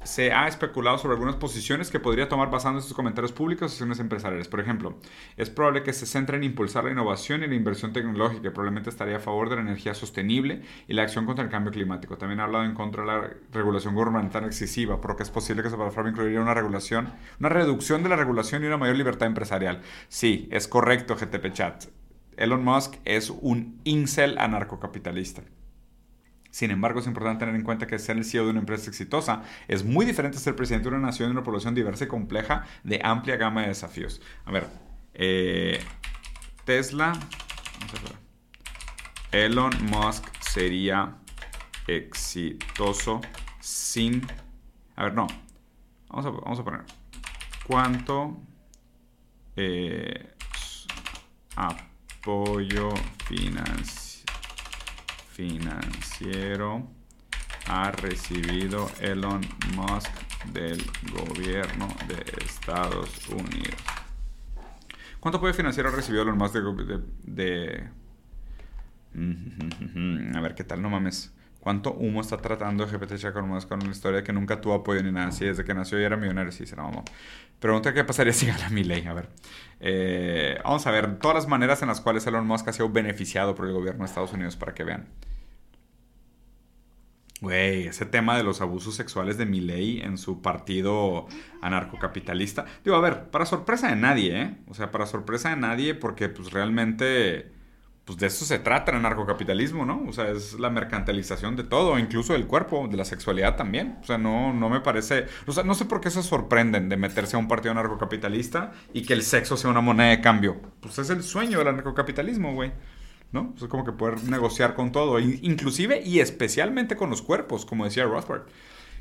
se ha especulado sobre algunas posiciones que podría tomar basando en sus comentarios públicos y acciones empresariales. Por ejemplo, es probable que se centre en impulsar la innovación y la inversión tecnológica, probablemente estaría a favor de la energía sostenible y la acción contra el cambio climático. También ha hablado en contra de la regulación gubernamental excesiva, por lo que es posible que plataforma incluiría una regulación, una reducción de la regulación y una mayor libertad empresarial. Sí, es correcto, GTP Chat. Elon Musk es un incel anarcocapitalista. Sin embargo, es importante tener en cuenta que ser el CEO de una empresa exitosa es muy diferente a ser presidente de una nación de una población diversa y compleja de amplia gama de desafíos. A ver, eh, Tesla, Elon Musk sería exitoso sin... A ver, no. Vamos a, poner. ¿Cuánto eh, apoyo financiero? Financiero ha recibido Elon Musk del gobierno de Estados Unidos? ¿Cuánto apoyo financiero ha recibido Elon Musk de, A ver, ¿qué tal? No mames. ¿Cuánto humo está tratando GPT Chat con Musk con una historia que nunca tuvo apoyo ni nada? Sí, desde que nació ya era millonario, sí, se la. Pregunta qué pasaría si gana mi ley. A ver. Eh, vamos a ver todas las maneras en las cuales Elon Musk ha sido beneficiado por el gobierno de Estados Unidos para que vean. Güey, ese tema de los abusos sexuales de Milley en su partido anarcocapitalista. Digo, a ver, para sorpresa de nadie, ¿eh? O sea, para sorpresa de nadie, porque pues realmente, pues de eso se trata el anarcocapitalismo, ¿no? O sea, es la mercantilización de todo, incluso del cuerpo, de la sexualidad también. O sea, no, no me parece, o sea, no sé por qué se sorprenden de meterse a un partido anarcocapitalista y que el sexo sea una moneda de cambio. Pues es el sueño del anarcocapitalismo, güey. ¿no? Es como que poder negociar con todo, inclusive y especialmente con los cuerpos, como decía Rothbard.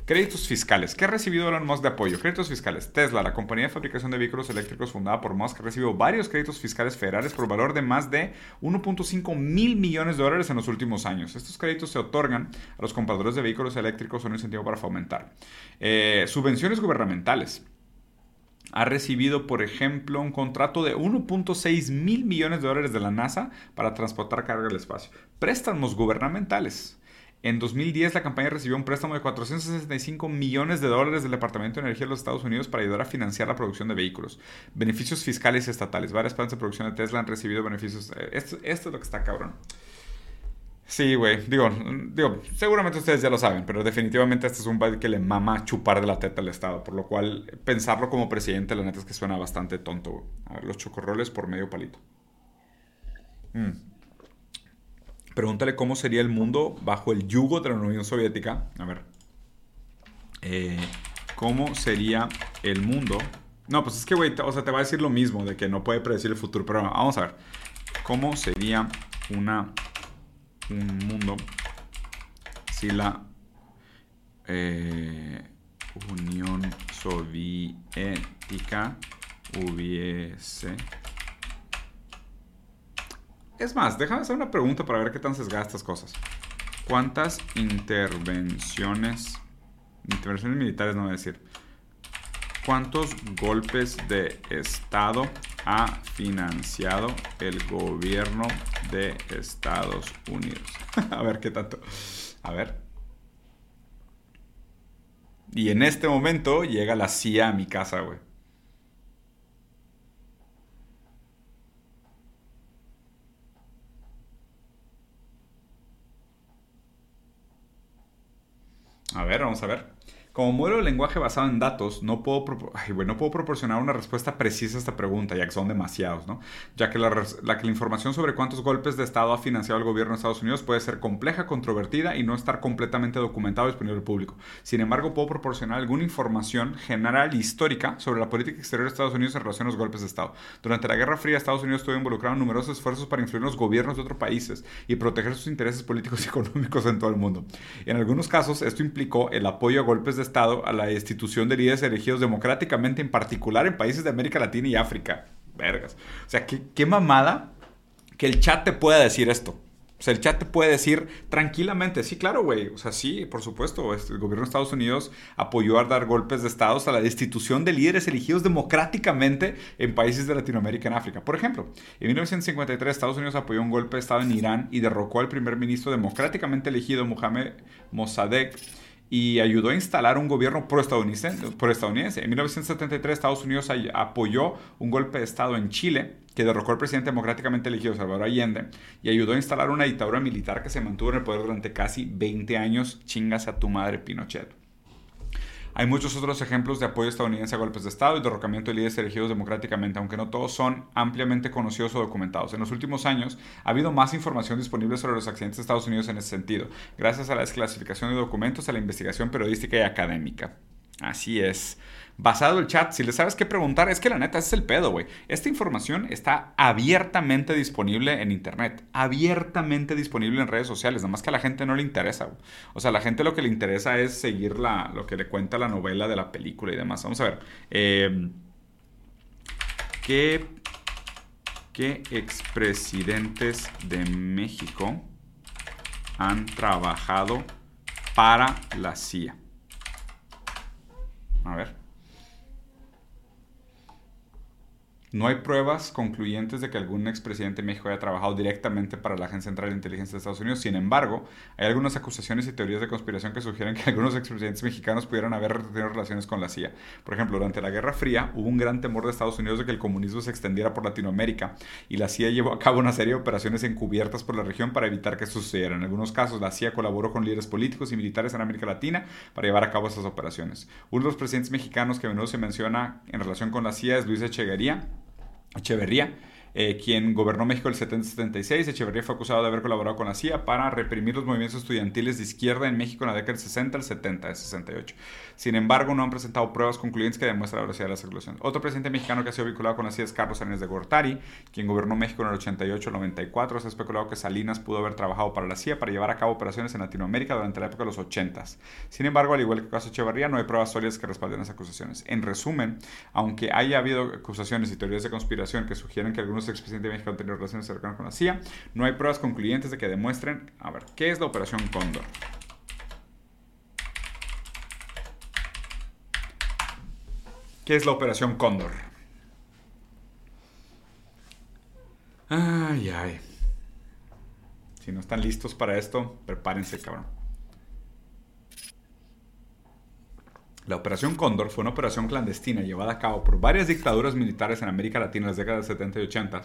Créditos fiscales. ¿Qué ha recibido Elon Musk de apoyo? Créditos fiscales. Tesla, la compañía de fabricación de vehículos eléctricos fundada por Musk, ha recibido varios créditos fiscales federales por valor de más de 1.5 mil millones de dólares en los últimos años. Estos créditos se otorgan a los compradores de vehículos eléctricos un incentivo para fomentar. Eh, subvenciones gubernamentales ha recibido, por ejemplo, un contrato de 1.6 mil millones de dólares de la NASA para transportar carga al espacio. Préstamos gubernamentales. En 2010 la campaña recibió un préstamo de 465 millones de dólares del Departamento de Energía de los Estados Unidos para ayudar a financiar la producción de vehículos. Beneficios fiscales estatales. Varias plantas de producción de Tesla han recibido beneficios. Eh, esto, es lo que está cabrón. Sí, güey. Digo, digo, seguramente ustedes ya lo saben, pero definitivamente este es un país que le mama chupar de la teta al Estado, por lo cual pensarlo como presidente, la neta es que suena bastante tonto. A ver, los chocorroles por medio palito. Mm. Pregúntale cómo sería el mundo bajo el yugo de la Unión Soviética. A ver. Eh, ¿Cómo sería el mundo? No, pues es que, güey, o sea, te va a decir lo mismo, de que no puede predecir el futuro, pero vamos a ver. ¿Cómo sería un mundo si la eh, Unión Soviética hubiese... Es más, déjame hacer una pregunta para ver qué tan sesgadas estas cosas. ¿Cuántas intervenciones, intervenciones militares no voy a decir, cuántos golpes de Estado ha financiado el gobierno de Estados Unidos. a ver qué tanto. A ver. Y en este momento llega la CIA a mi casa, güey. A ver, vamos a ver. Como modelo de lenguaje basado en datos, no puedo, no puedo proporcionar una respuesta precisa a esta pregunta, ya que son demasiados, ¿no? Ya que la, que la información sobre cuántos golpes de Estado ha financiado el gobierno de Estados Unidos puede ser compleja, controvertida y no estar completamente documentado y disponible al público. Sin embargo, puedo proporcionar alguna información general e histórica sobre la política exterior de Estados Unidos en relación a los golpes de Estado. Durante la Guerra Fría, Estados Unidos estuvo involucrado en numerosos esfuerzos para influir en los gobiernos de otros países y proteger sus intereses políticos y económicos en todo el mundo. En algunos casos, esto implicó el apoyo a golpes de Estado a la institución de líderes elegidos democráticamente, en particular en países de América Latina y África. Vergas. O sea, qué, qué mamada que el chat te pueda decir esto. O sea, el chat te puede decir tranquilamente, sí, claro, güey. O sea, sí, por supuesto. Este, el gobierno de Estados Unidos apoyó a dar golpes de Estado a la destitución de líderes elegidos democráticamente en países de Latinoamérica y en África. Por ejemplo, en 1953 Estados Unidos apoyó un golpe de Estado en Irán y derrocó al primer ministro democráticamente elegido, Mohamed Mossadegh y ayudó a instalar un gobierno pro-estadounidense. En 1973 Estados Unidos apoyó un golpe de Estado en Chile que derrocó al presidente democráticamente elegido Salvador Allende y ayudó a instalar una dictadura militar que se mantuvo en el poder durante casi 20 años. Chingas a tu madre, Pinochet. Hay muchos otros ejemplos de apoyo estadounidense a golpes de Estado y derrocamiento de líderes elegidos democráticamente, aunque no todos son ampliamente conocidos o documentados. En los últimos años ha habido más información disponible sobre los accidentes de Estados Unidos en ese sentido, gracias a la desclasificación de documentos, a la investigación periodística y académica. Así es basado el chat. Si le sabes qué preguntar, es que la neta, ese es el pedo, güey. Esta información está abiertamente disponible en internet, abiertamente disponible en redes sociales, nada más que a la gente no le interesa. O sea, a la gente lo que le interesa es seguir la, lo que le cuenta la novela de la película y demás. Vamos a ver. Eh, ¿Qué, qué expresidentes de México han trabajado para la CIA? A ver. No hay pruebas concluyentes de que algún expresidente de México haya trabajado directamente para la Agencia Central de Inteligencia de Estados Unidos. Sin embargo, hay algunas acusaciones y teorías de conspiración que sugieren que algunos expresidentes mexicanos pudieran haber tenido relaciones con la CIA. Por ejemplo, durante la Guerra Fría hubo un gran temor de Estados Unidos de que el comunismo se extendiera por Latinoamérica y la CIA llevó a cabo una serie de operaciones encubiertas por la región para evitar que sucediera. En algunos casos, la CIA colaboró con líderes políticos y militares en América Latina para llevar a cabo esas operaciones. Uno de los presidentes mexicanos que a menudo se menciona en relación con la CIA es Luis Echeverría Echeverría eh, quien gobernó México el 70-76. Echeverría fue acusado de haber colaborado con la CIA para reprimir los movimientos estudiantiles de izquierda en México en la década del 60 al 70, de 68. Sin embargo, no han presentado pruebas concluyentes que demuestren la veracidad de las acusaciones. Otro presidente mexicano que ha sido vinculado con la CIA es Carlos Salinas de Gortari, quien gobernó México en el 88 94. Se ha especulado que Salinas pudo haber trabajado para la CIA para llevar a cabo operaciones en Latinoamérica durante la época de los 80. Sin embargo, al igual que el caso Echeverría, no hay pruebas sólidas que respalden las acusaciones. En resumen, aunque haya habido acusaciones y teorías de conspiración que sugieren que algunos expresidentes de México han tenido relaciones cercanas con la CIA, no hay pruebas concluyentes de que demuestren, a ver, ¿qué es la Operación Cóndor? ¿Qué es la Operación Cóndor? Ay, ay. Si no están listos para esto, prepárense, cabrón. La Operación Cóndor fue una operación clandestina llevada a cabo por varias dictaduras militares en América Latina en las décadas 70 y 80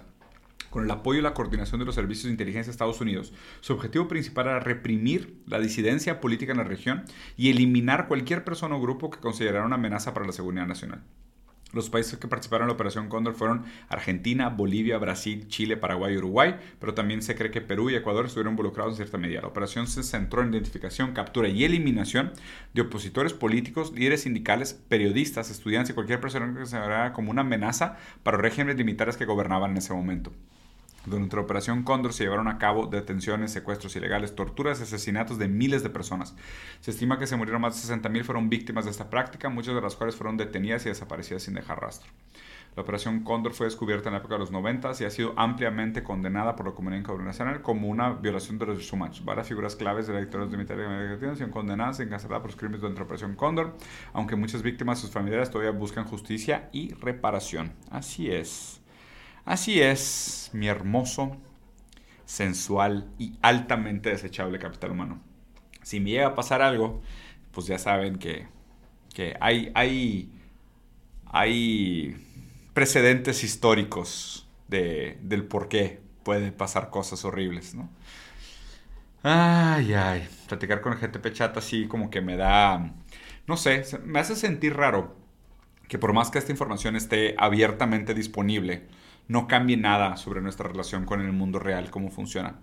con el apoyo y la coordinación de los servicios de inteligencia de Estados Unidos. Su objetivo principal era reprimir la disidencia política en la región y eliminar cualquier persona o grupo que considerara una amenaza para la seguridad nacional. Los países que participaron en la Operación Cóndor fueron Argentina, Bolivia, Brasil, Chile, Paraguay y Uruguay, pero también se cree que Perú y Ecuador estuvieron involucrados en cierta medida. La operación se centró en identificación, captura y eliminación de opositores políticos, líderes sindicales, periodistas, estudiantes y cualquier persona que se considerara como una amenaza para los regímenes militares que gobernaban en ese momento. Durante la Operación Cóndor se llevaron a cabo detenciones, secuestros ilegales, torturas y asesinatos de miles de personas. Se estima que se murieron más de 60.000 fueron víctimas de esta práctica, muchas de las cuales fueron detenidas y desaparecidas sin dejar rastro. La Operación Cóndor fue descubierta en la época de los 90 y ha sido ampliamente condenada por la comunidad internacional como una violación de los derechos humanos. Varias figuras claves de la dictadura de América Latina han condenadas y encarceladas por los crímenes durante la Operación Cóndor, aunque muchas víctimas y sus familiares todavía buscan justicia y reparación. Así es. Así es, mi hermoso, sensual y altamente desechable capital humano. Si me llega a pasar algo, pues ya saben que, hay, hay, hay precedentes históricos de, del por qué puede pasar cosas horribles, ¿no? Ay, ay, platicar con el GTP chat así como que me da, no sé, me hace sentir raro que por más que esta información esté abiertamente disponible, no cambie nada sobre nuestra relación con el mundo real, cómo funciona.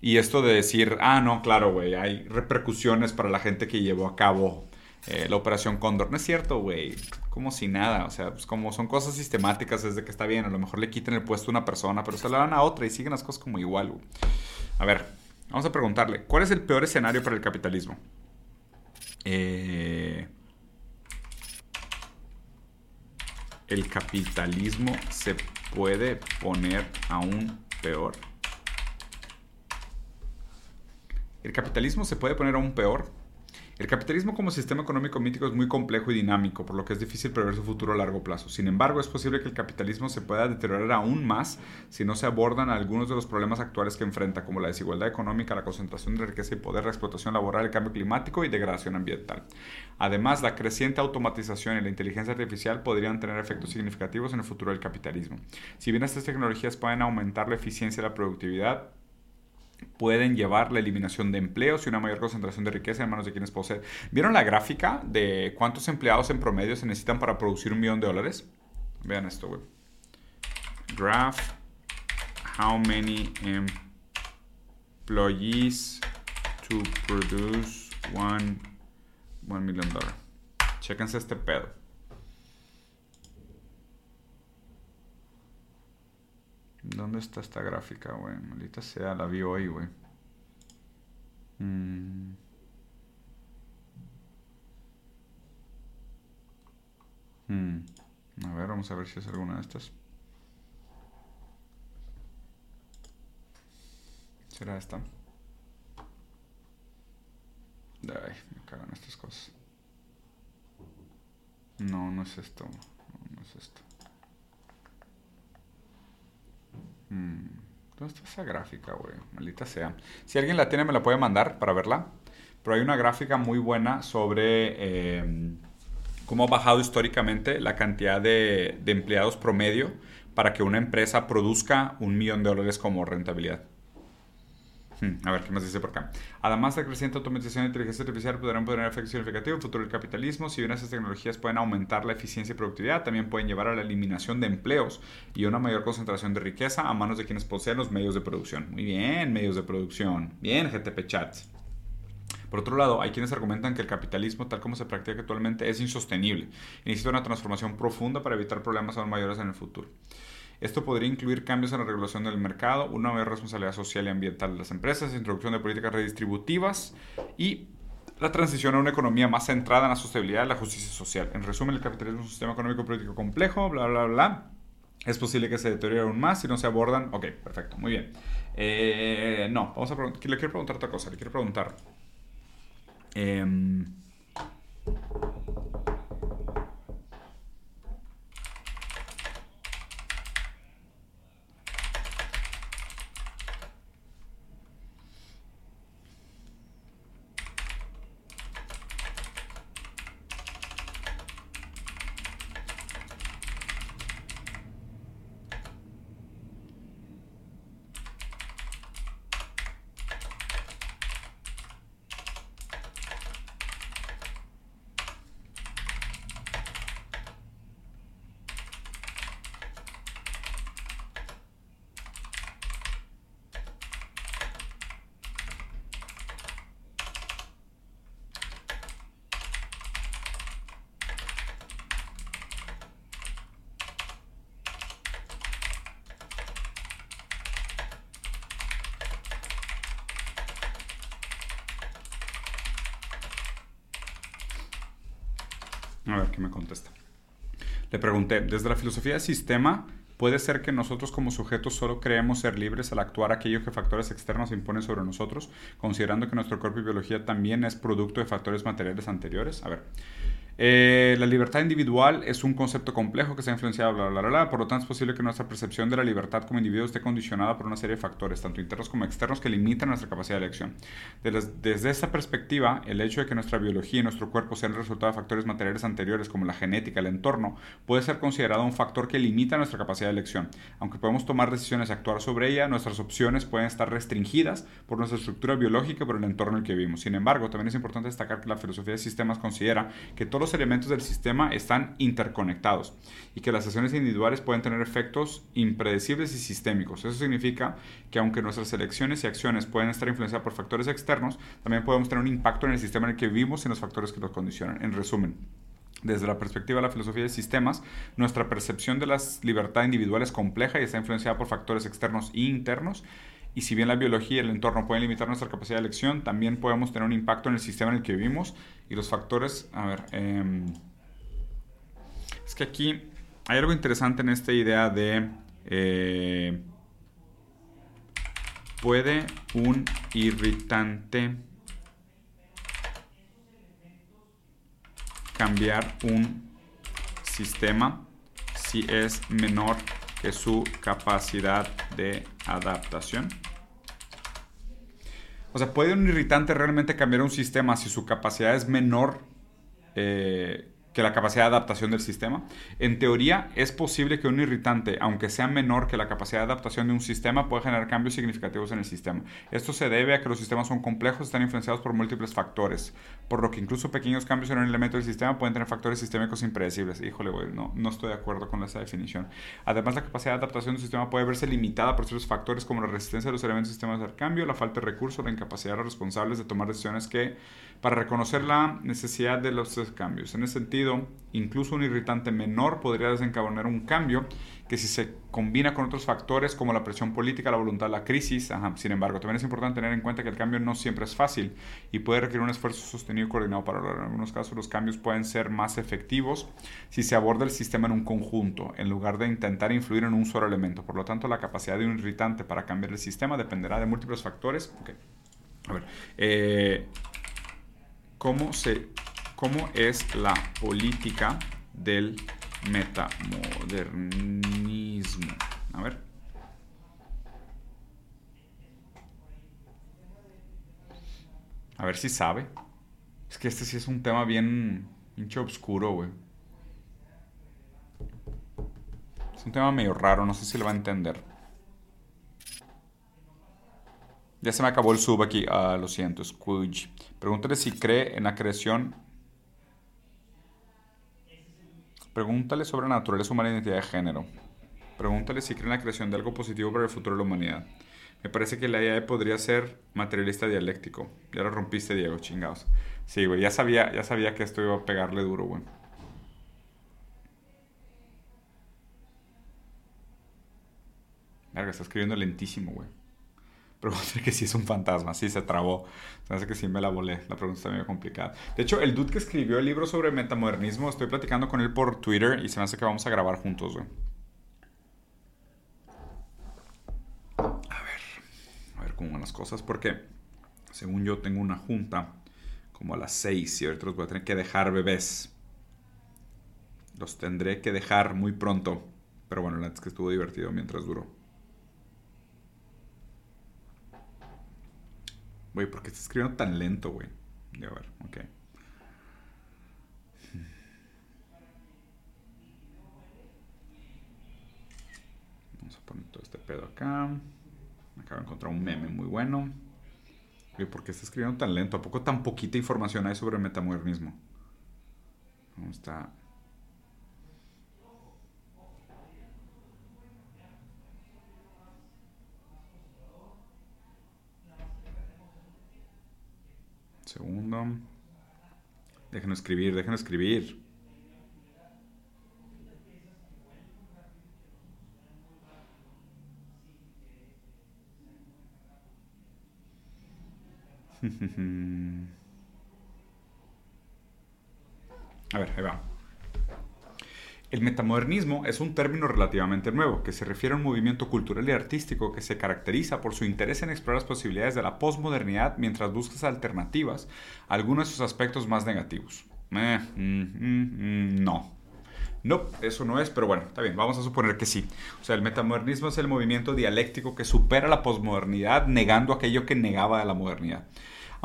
Y esto de decir, ah, no, claro, güey, hay repercusiones para la gente que llevó a cabo eh, la operación Cóndor. No es cierto, güey. Como si nada. O sea, pues como son cosas sistemáticas, es de que está bien. A lo mejor le quiten el puesto a una persona, pero se la dan a otra y siguen las cosas como igual. A ver, vamos a preguntarle, ¿cuál es el peor escenario para el capitalismo? Eh, el capitalismo se puede poner aún peor. El capitalismo se puede poner aún peor el capitalismo como sistema económico mítico es muy complejo y dinámico, por lo que es difícil prever su futuro a largo plazo. Sin embargo, es posible que el capitalismo se pueda deteriorar aún más si no se abordan algunos de los problemas actuales que enfrenta, como la desigualdad económica, la concentración de riqueza y poder, la explotación laboral, el cambio climático y degradación ambiental. Además, la creciente automatización y la inteligencia artificial podrían tener efectos significativos en el futuro del capitalismo. Si bien estas tecnologías pueden aumentar la eficiencia y la productividad, pueden llevar la eliminación de empleos y una mayor concentración de riqueza en manos de quienes poseen. ¿Vieron la gráfica de cuántos empleados en promedio se necesitan para producir un millón de dólares? Vean esto, güey. Graph how many employees to produce one, one million dollars. Chéquense este pedo. ¿Dónde está esta gráfica, güey? Maldita sea, la vi hoy, güey. Mm. Mm. A ver, vamos a ver si es alguna de estas. ¿Será esta? Ay, me cagan estas cosas. No, no es esto. No, no es esto. Mm, ¿Dónde está esa gráfica, güey? Maldita sea. Si alguien la tiene, me la puede mandar para verla. Pero hay una gráfica muy buena sobre em, cómo ha bajado históricamente la cantidad de, de empleados promedio para que una empresa produzca un millón de dólares como rentabilidad. A ver, ¿qué más dice por acá? Además, la creciente automatización e inteligencia artificial podrán tener efectos significativos en el futuro del capitalismo. Si bien estas tecnologías pueden aumentar la eficiencia y productividad, también pueden llevar a la eliminación de empleos y una mayor concentración de riqueza a manos de quienes poseen los medios de producción. Muy bien, medios de producción. Bien, GTP Chat. Por otro lado, hay quienes argumentan que el capitalismo, tal como se practica actualmente, es insostenible y necesita una transformación profunda para evitar problemas aún mayores en el futuro. Esto podría incluir cambios en la regulación del mercado, una mayor responsabilidad social y ambiental de las empresas, introducción de políticas redistributivas y la transición a una economía más centrada en la sostenibilidad y la justicia social. En resumen, el capitalismo es un sistema económico político complejo, bla, bla, bla. Es posible que se deteriore aún más si no se abordan. Ok, perfecto, muy bien. Eh, no, vamos a le quiero preguntar otra cosa. Le quiero preguntar. Eh, A ver qué me contesta. Le pregunté, desde la filosofía de sistema, ¿puede ser que nosotros como sujetos solo creemos ser libres al actuar aquello que factores externos imponen sobre nosotros, considerando que nuestro cuerpo y biología también es producto de factores materiales anteriores? A ver, eh, la libertad individual es un concepto complejo que se ha influenciado, bla, bla, bla, bla, por lo tanto es posible que nuestra percepción de la libertad como individuo esté condicionada por una serie de factores, tanto internos como externos, que limitan nuestra capacidad de elección. Desde, desde esta perspectiva, el hecho de que nuestra biología y nuestro cuerpo sean el resultado de factores materiales anteriores como la genética, el entorno, puede ser considerado un factor que limita nuestra capacidad de elección. Aunque podemos tomar decisiones y actuar sobre ella, nuestras opciones pueden estar restringidas por nuestra estructura biológica y por el entorno en el que vivimos. Sin embargo, también es importante destacar que la filosofía de sistemas considera que todos los elementos del sistema están interconectados y que las acciones individuales pueden tener efectos impredecibles y sistémicos. Eso significa que aunque nuestras elecciones y acciones pueden estar influenciadas por factores externos, también podemos tener un impacto en el sistema en el que vivimos y en los factores que los condicionan. En resumen, desde la perspectiva de la filosofía de sistemas, nuestra percepción de la libertad individual es compleja y está influenciada por factores externos e internos y si bien la biología y el entorno pueden limitar nuestra capacidad de elección, también podemos tener un impacto en el sistema en el que vivimos. Y los factores, a ver, em, es que aquí hay algo interesante en esta idea de, eh, ¿puede un irritante cambiar un sistema si es menor que su capacidad de adaptación. O sea, ¿puede un irritante realmente cambiar un sistema si su capacidad es menor eh, que la capacidad de adaptación del sistema. En teoría, es posible que un irritante, aunque sea menor que la capacidad de adaptación de un sistema, pueda generar cambios significativos en el sistema. Esto se debe a que los sistemas son complejos y están influenciados por múltiples factores, por lo que incluso pequeños cambios en un elemento del sistema pueden tener factores sistémicos impredecibles. Híjole, no, no estoy de acuerdo con esa definición. Además, la capacidad de adaptación del sistema puede verse limitada por ciertos factores como la resistencia de los elementos del sistema al cambio, la falta de recursos, la incapacidad de los responsables de tomar decisiones que, para reconocer la necesidad de los cambios. En ese sentido, incluso un irritante menor podría desencadenar un cambio que si se combina con otros factores como la presión política, la voluntad, la crisis, sin embargo, también es importante tener en cuenta que el cambio no siempre es fácil y puede requerir un esfuerzo sostenido y coordinado para lograr. En algunos casos los cambios pueden ser más efectivos si se aborda el sistema en un conjunto, en lugar de intentar influir en un solo elemento. Por lo tanto, la capacidad de un irritante para cambiar el sistema dependerá de múltiples factores. A ver, eh, ¿cómo se cómo es la política del metamodernismo. A ver. A ver si sabe. Es que este sí es un tema bien hincho obscuro, güey. Es un tema medio raro, no sé si lo va a entender. Ya se me acabó el sub aquí. Ah, lo siento, Squidge. Pregúntale si cree en la creación Pregúntale sobre la naturaleza humana y identidad de género. Pregúntale si cree en la creación de algo positivo para el futuro de la humanidad. Me parece que la idea podría ser materialista dialéctico. Ya lo rompiste, Diego, chingados. Sí, güey, ya sabía, ya sabía que esto iba a pegarle duro, güey. Verga, está escribiendo lentísimo, güey. Pregunta que si es un fantasma. Sí, se trabó. Se hace que sí me la volé. La pregunta está medio complicada. De hecho, el dude que escribió el libro sobre metamodernismo, estoy platicando con él por Twitter y se me hace que vamos a grabar juntos, güey. A ver. A ver cómo van las cosas. Porque, según yo, tengo una junta como a las 6 y ahorita los voy a tener que dejar bebés. Los tendré que dejar muy pronto. Pero bueno, la es que estuvo divertido mientras duró. Güey, ¿por qué estás escribiendo tan lento, güey? a ver, ok. Vamos a poner todo este pedo acá. Acabo de encontrar un meme muy bueno. Güey, ¿por qué estás escribiendo tan lento? ¿A poco tan poquita información hay sobre metamodernismo? ¿Cómo está? Segundo. Déjenme escribir, déjenme escribir. A ver, ahí va. El metamodernismo es un término relativamente nuevo que se refiere a un movimiento cultural y artístico que se caracteriza por su interés en explorar las posibilidades de la posmodernidad mientras buscas alternativas a algunos de sus aspectos más negativos. Eh, mm, mm, mm, no. No, eso no es, pero bueno, está bien, vamos a suponer que sí. O sea, el metamodernismo es el movimiento dialéctico que supera la posmodernidad negando aquello que negaba a la modernidad.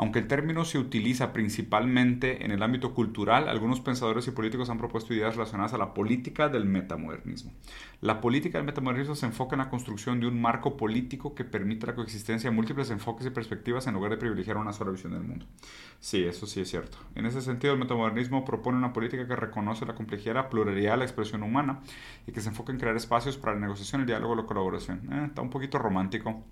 Aunque el término se utiliza principalmente en el ámbito cultural, algunos pensadores y políticos han propuesto ideas relacionadas a la política del metamodernismo. La política del metamodernismo se enfoca en la construcción de un marco político que permita la coexistencia de múltiples enfoques y perspectivas en lugar de privilegiar una sola visión del mundo. Sí, eso sí es cierto. En ese sentido, el metamodernismo propone una política que reconoce la complejidad, la pluralidad, la expresión humana y que se enfoca en crear espacios para la negociación, el diálogo y la colaboración. Eh, está un poquito romántico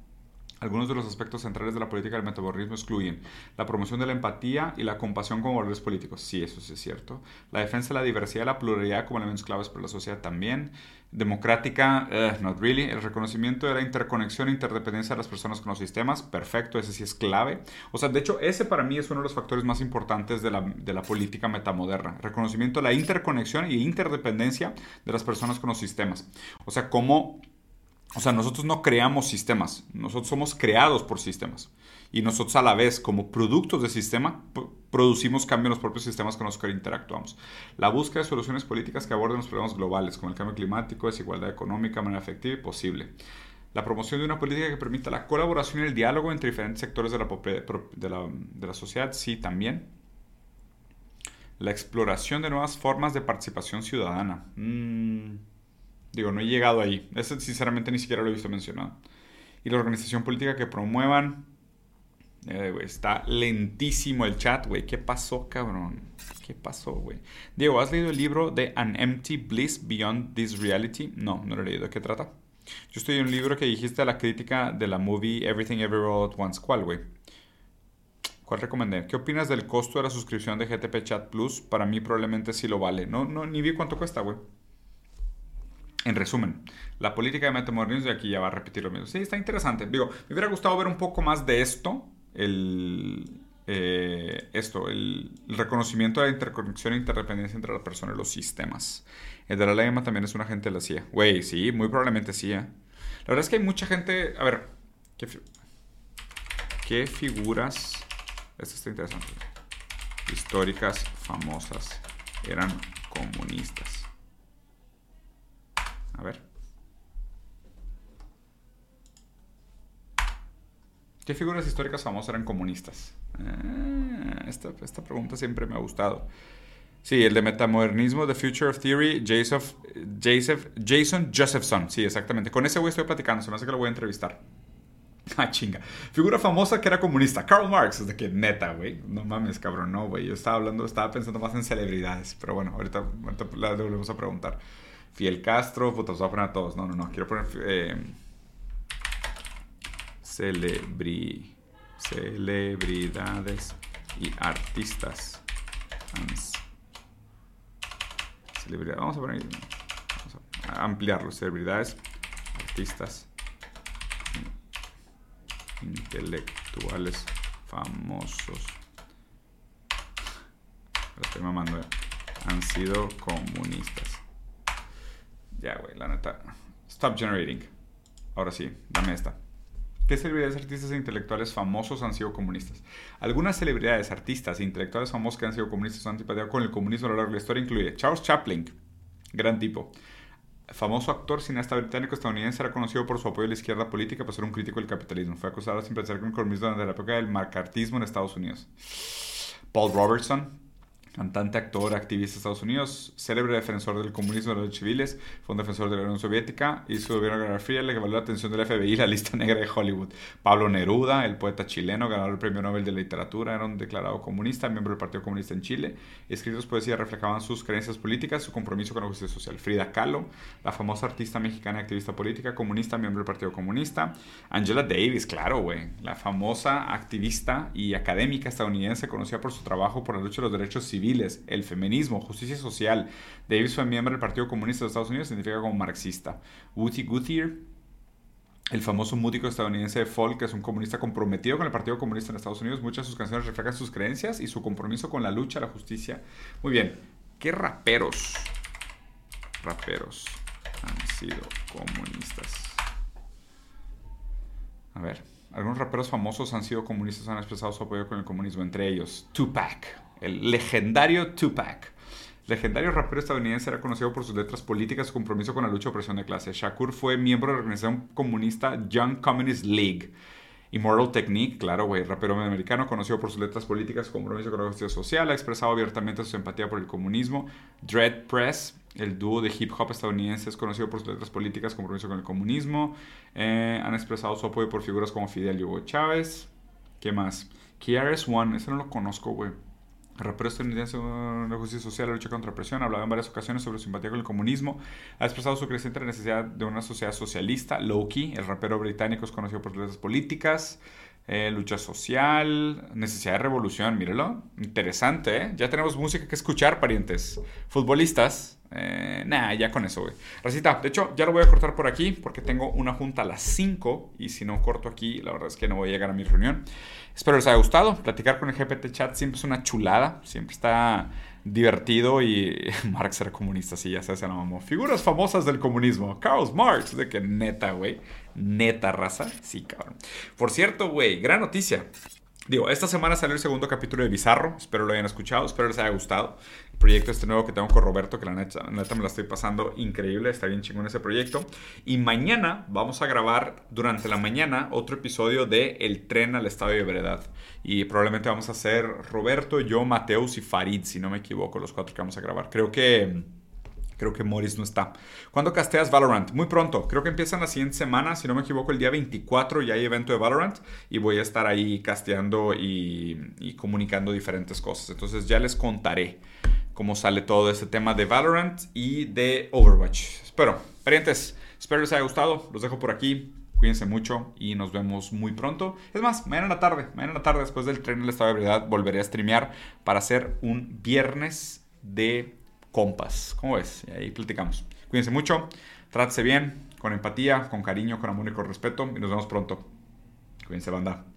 algunos de los aspectos centrales de la política del metabolismo excluyen la promoción de la empatía y la compasión como valores políticos. Sí, eso sí es cierto. La defensa de la diversidad y la pluralidad como elementos claves para la sociedad también. Democrática, uh, not really. El reconocimiento de la interconexión e interdependencia de las personas con los sistemas. Perfecto, ese sí es clave. O sea, de hecho, ese para mí es uno de los factores más importantes de la, de la política metamoderna. Reconocimiento de la interconexión e interdependencia de las personas con los sistemas. O sea, cómo o sea, nosotros no creamos sistemas, nosotros somos creados por sistemas. Y nosotros a la vez, como productos de sistema, producimos cambios en los propios sistemas con los que interactuamos. La búsqueda de soluciones políticas que aborden los problemas globales, como el cambio climático, desigualdad económica manera efectiva y posible. La promoción de una política que permita la colaboración y el diálogo entre diferentes sectores de la, de la, de la sociedad, sí, también. La exploración de nuevas formas de participación ciudadana. Mmm Digo, no he llegado ahí. Eso sinceramente ni siquiera lo he visto mencionado. Y la organización política que promuevan. Eh, está lentísimo el chat, güey. ¿Qué pasó, cabrón? ¿Qué pasó, güey? Diego, ¿has leído el libro de An Empty Bliss Beyond This Reality? No, no lo he leído. ¿De qué trata? Yo estoy en un libro que dijiste a la crítica de la movie Everything Everywhere All at Once. ¿Cuál, güey? ¿Cuál recomendé? ¿Qué opinas del costo de la suscripción de GTP Chat Plus? Para mí probablemente sí lo vale. No, no, ni vi cuánto cuesta, güey. En resumen, la política de metamodernismo, y aquí ya va a repetir lo mismo. Sí, está interesante. Digo, me hubiera gustado ver un poco más de esto, el, eh, esto, el, reconocimiento de la interconexión e interdependencia entre las personas y los sistemas. El de la también es una gente de la CIA. Güey, sí, muy probablemente sí. ¿eh? La verdad es que hay mucha gente. A ver, ¿qué, qué figuras. Esto está interesante. Históricas famosas eran comunistas? A ver. ¿Qué figuras históricas famosas eran comunistas? Ah, esta, pregunta siempre me ha gustado. Sí, el de metamodernismo, The Future of Theory, Jason, Jason Josephson. Sí, exactamente. Con ese güey estoy platicando, se me hace que lo voy a entrevistar. Ah, chinga. Figura famosa que era comunista. Karl Marx. Es de que neta, güey. No mames, cabrón. No, güey. Yo estaba hablando, estaba pensando más en celebridades. Pero bueno, ahorita, ahorita la volvemos a preguntar. Fiel Castro, puta, voy a poner a todos. No, no, no. Quiero poner. Eh, celebri, celebridades y artistas. Celebridades. Vamos a poner. Vamos a ampliarlo. Celebridades, artistas, intelectuales famosos. estoy mamando. Eh. Han sido comunistas. Ya, güey, la neta. Stop generating. Ahora sí, dame esta. ¿Qué celebridades, artistas e intelectuales famosos han sido comunistas? Algunas celebridades, artistas e intelectuales famosos que han sido comunistas han antipatía con el comunismo a lo largo de la historia incluye Charles Chaplin, gran tipo. Famoso actor cineasta británico-estadounidense reconocido por su apoyo a la izquierda política por ser un crítico del capitalismo. Fue acusado sin pensar con el comunismo durante la época del macartismo en Estados Unidos. Paul Robertson, cantante, actor, activista de Estados Unidos, célebre defensor del comunismo de los civiles, fue un defensor de la Unión Soviética y su gobierno de Guerra Fría le valió la atención del FBI y la lista negra de Hollywood. Pablo Neruda, el poeta chileno, ganador del Premio Nobel de Literatura, era un declarado comunista, miembro del Partido Comunista en Chile. Escritos poesías reflejaban sus creencias políticas, su compromiso con la justicia social. Frida Kahlo, la famosa artista mexicana activista política comunista, miembro del Partido Comunista. Angela Davis, claro, güey, la famosa activista y académica estadounidense conocida por su trabajo por la lucha de los derechos civiles el feminismo, justicia social. Davis fue miembro del Partido Comunista de Estados Unidos, significa como marxista. Woody Guthrie, el famoso músico estadounidense de folk, que es un comunista comprometido con el Partido Comunista en Estados Unidos. Muchas de sus canciones reflejan sus creencias y su compromiso con la lucha, la justicia. Muy bien, ¿qué raperos raperos han sido comunistas? A ver, algunos raperos famosos han sido comunistas, han expresado su apoyo con el comunismo, entre ellos Tupac, el legendario Tupac. Legendario rapero estadounidense era conocido por sus letras políticas y compromiso con la lucha de opresión de clase. Shakur fue miembro de la organización comunista Young Communist League. Immortal Technique, claro, güey, rapero americano, conocido por sus letras políticas, compromiso con la justicia social, ha expresado abiertamente su empatía por el comunismo. Dread Press, el dúo de hip hop estadounidense es conocido por sus letras políticas, compromiso con el comunismo. Eh, han expresado su apoyo por figuras como Fidel y Hugo Chávez. ¿Qué más? KRS-One, ese no lo conozco, güey. Rapero estadounidense de la justicia social, la lucha contra la presión, ha hablado en varias ocasiones sobre su simpatía con el comunismo, ha expresado su creciente necesidad de una sociedad socialista. Loki, el rapero británico, es conocido por sus letras políticas. Eh, lucha social, necesidad de revolución, mírelo. Interesante, ¿eh? Ya tenemos música que escuchar, parientes. Futbolistas, eh, nah, ya con eso, güey. Racita, de hecho, ya lo voy a cortar por aquí porque tengo una junta a las 5 y si no corto aquí, la verdad es que no voy a llegar a mi reunión. Espero les haya gustado. Platicar con el GPT Chat siempre es una chulada, siempre está divertido y Marx era comunista, sí, ya se la. Figuras famosas del comunismo. Karl Marx, de que neta, güey. Neta raza. Sí, cabrón. Por cierto, güey, gran noticia. Digo, esta semana salió el segundo capítulo de Bizarro. Espero lo hayan escuchado, espero les haya gustado. El proyecto este nuevo que tengo con Roberto, que la neta, la neta me la estoy pasando increíble. Está bien chingón ese proyecto. Y mañana vamos a grabar durante la mañana otro episodio de El tren al estado de Veredad. Y probablemente vamos a hacer Roberto, yo, Mateus y Farid, si no me equivoco, los cuatro que vamos a grabar. Creo que Creo que Morris no está. ¿Cuándo casteas Valorant? Muy pronto. Creo que empiezan la siguiente semana. Si no me equivoco, el día 24 ya hay evento de Valorant. Y voy a estar ahí casteando y, comunicando diferentes cosas. Entonces ya les contaré cómo sale todo este tema de Valorant y de Overwatch. Espero. Parientes, espero les haya gustado. Los dejo por aquí. Cuídense mucho y nos vemos muy pronto. Es más, mañana en la tarde, mañana en la tarde después del tren del estado de verdad volveré a streamear para hacer un viernes de compas. ¿Cómo ves? Y ahí platicamos. Cuídense mucho, trátese bien, con empatía, con cariño, con amor y con respeto y nos vemos pronto. Cuídense, banda.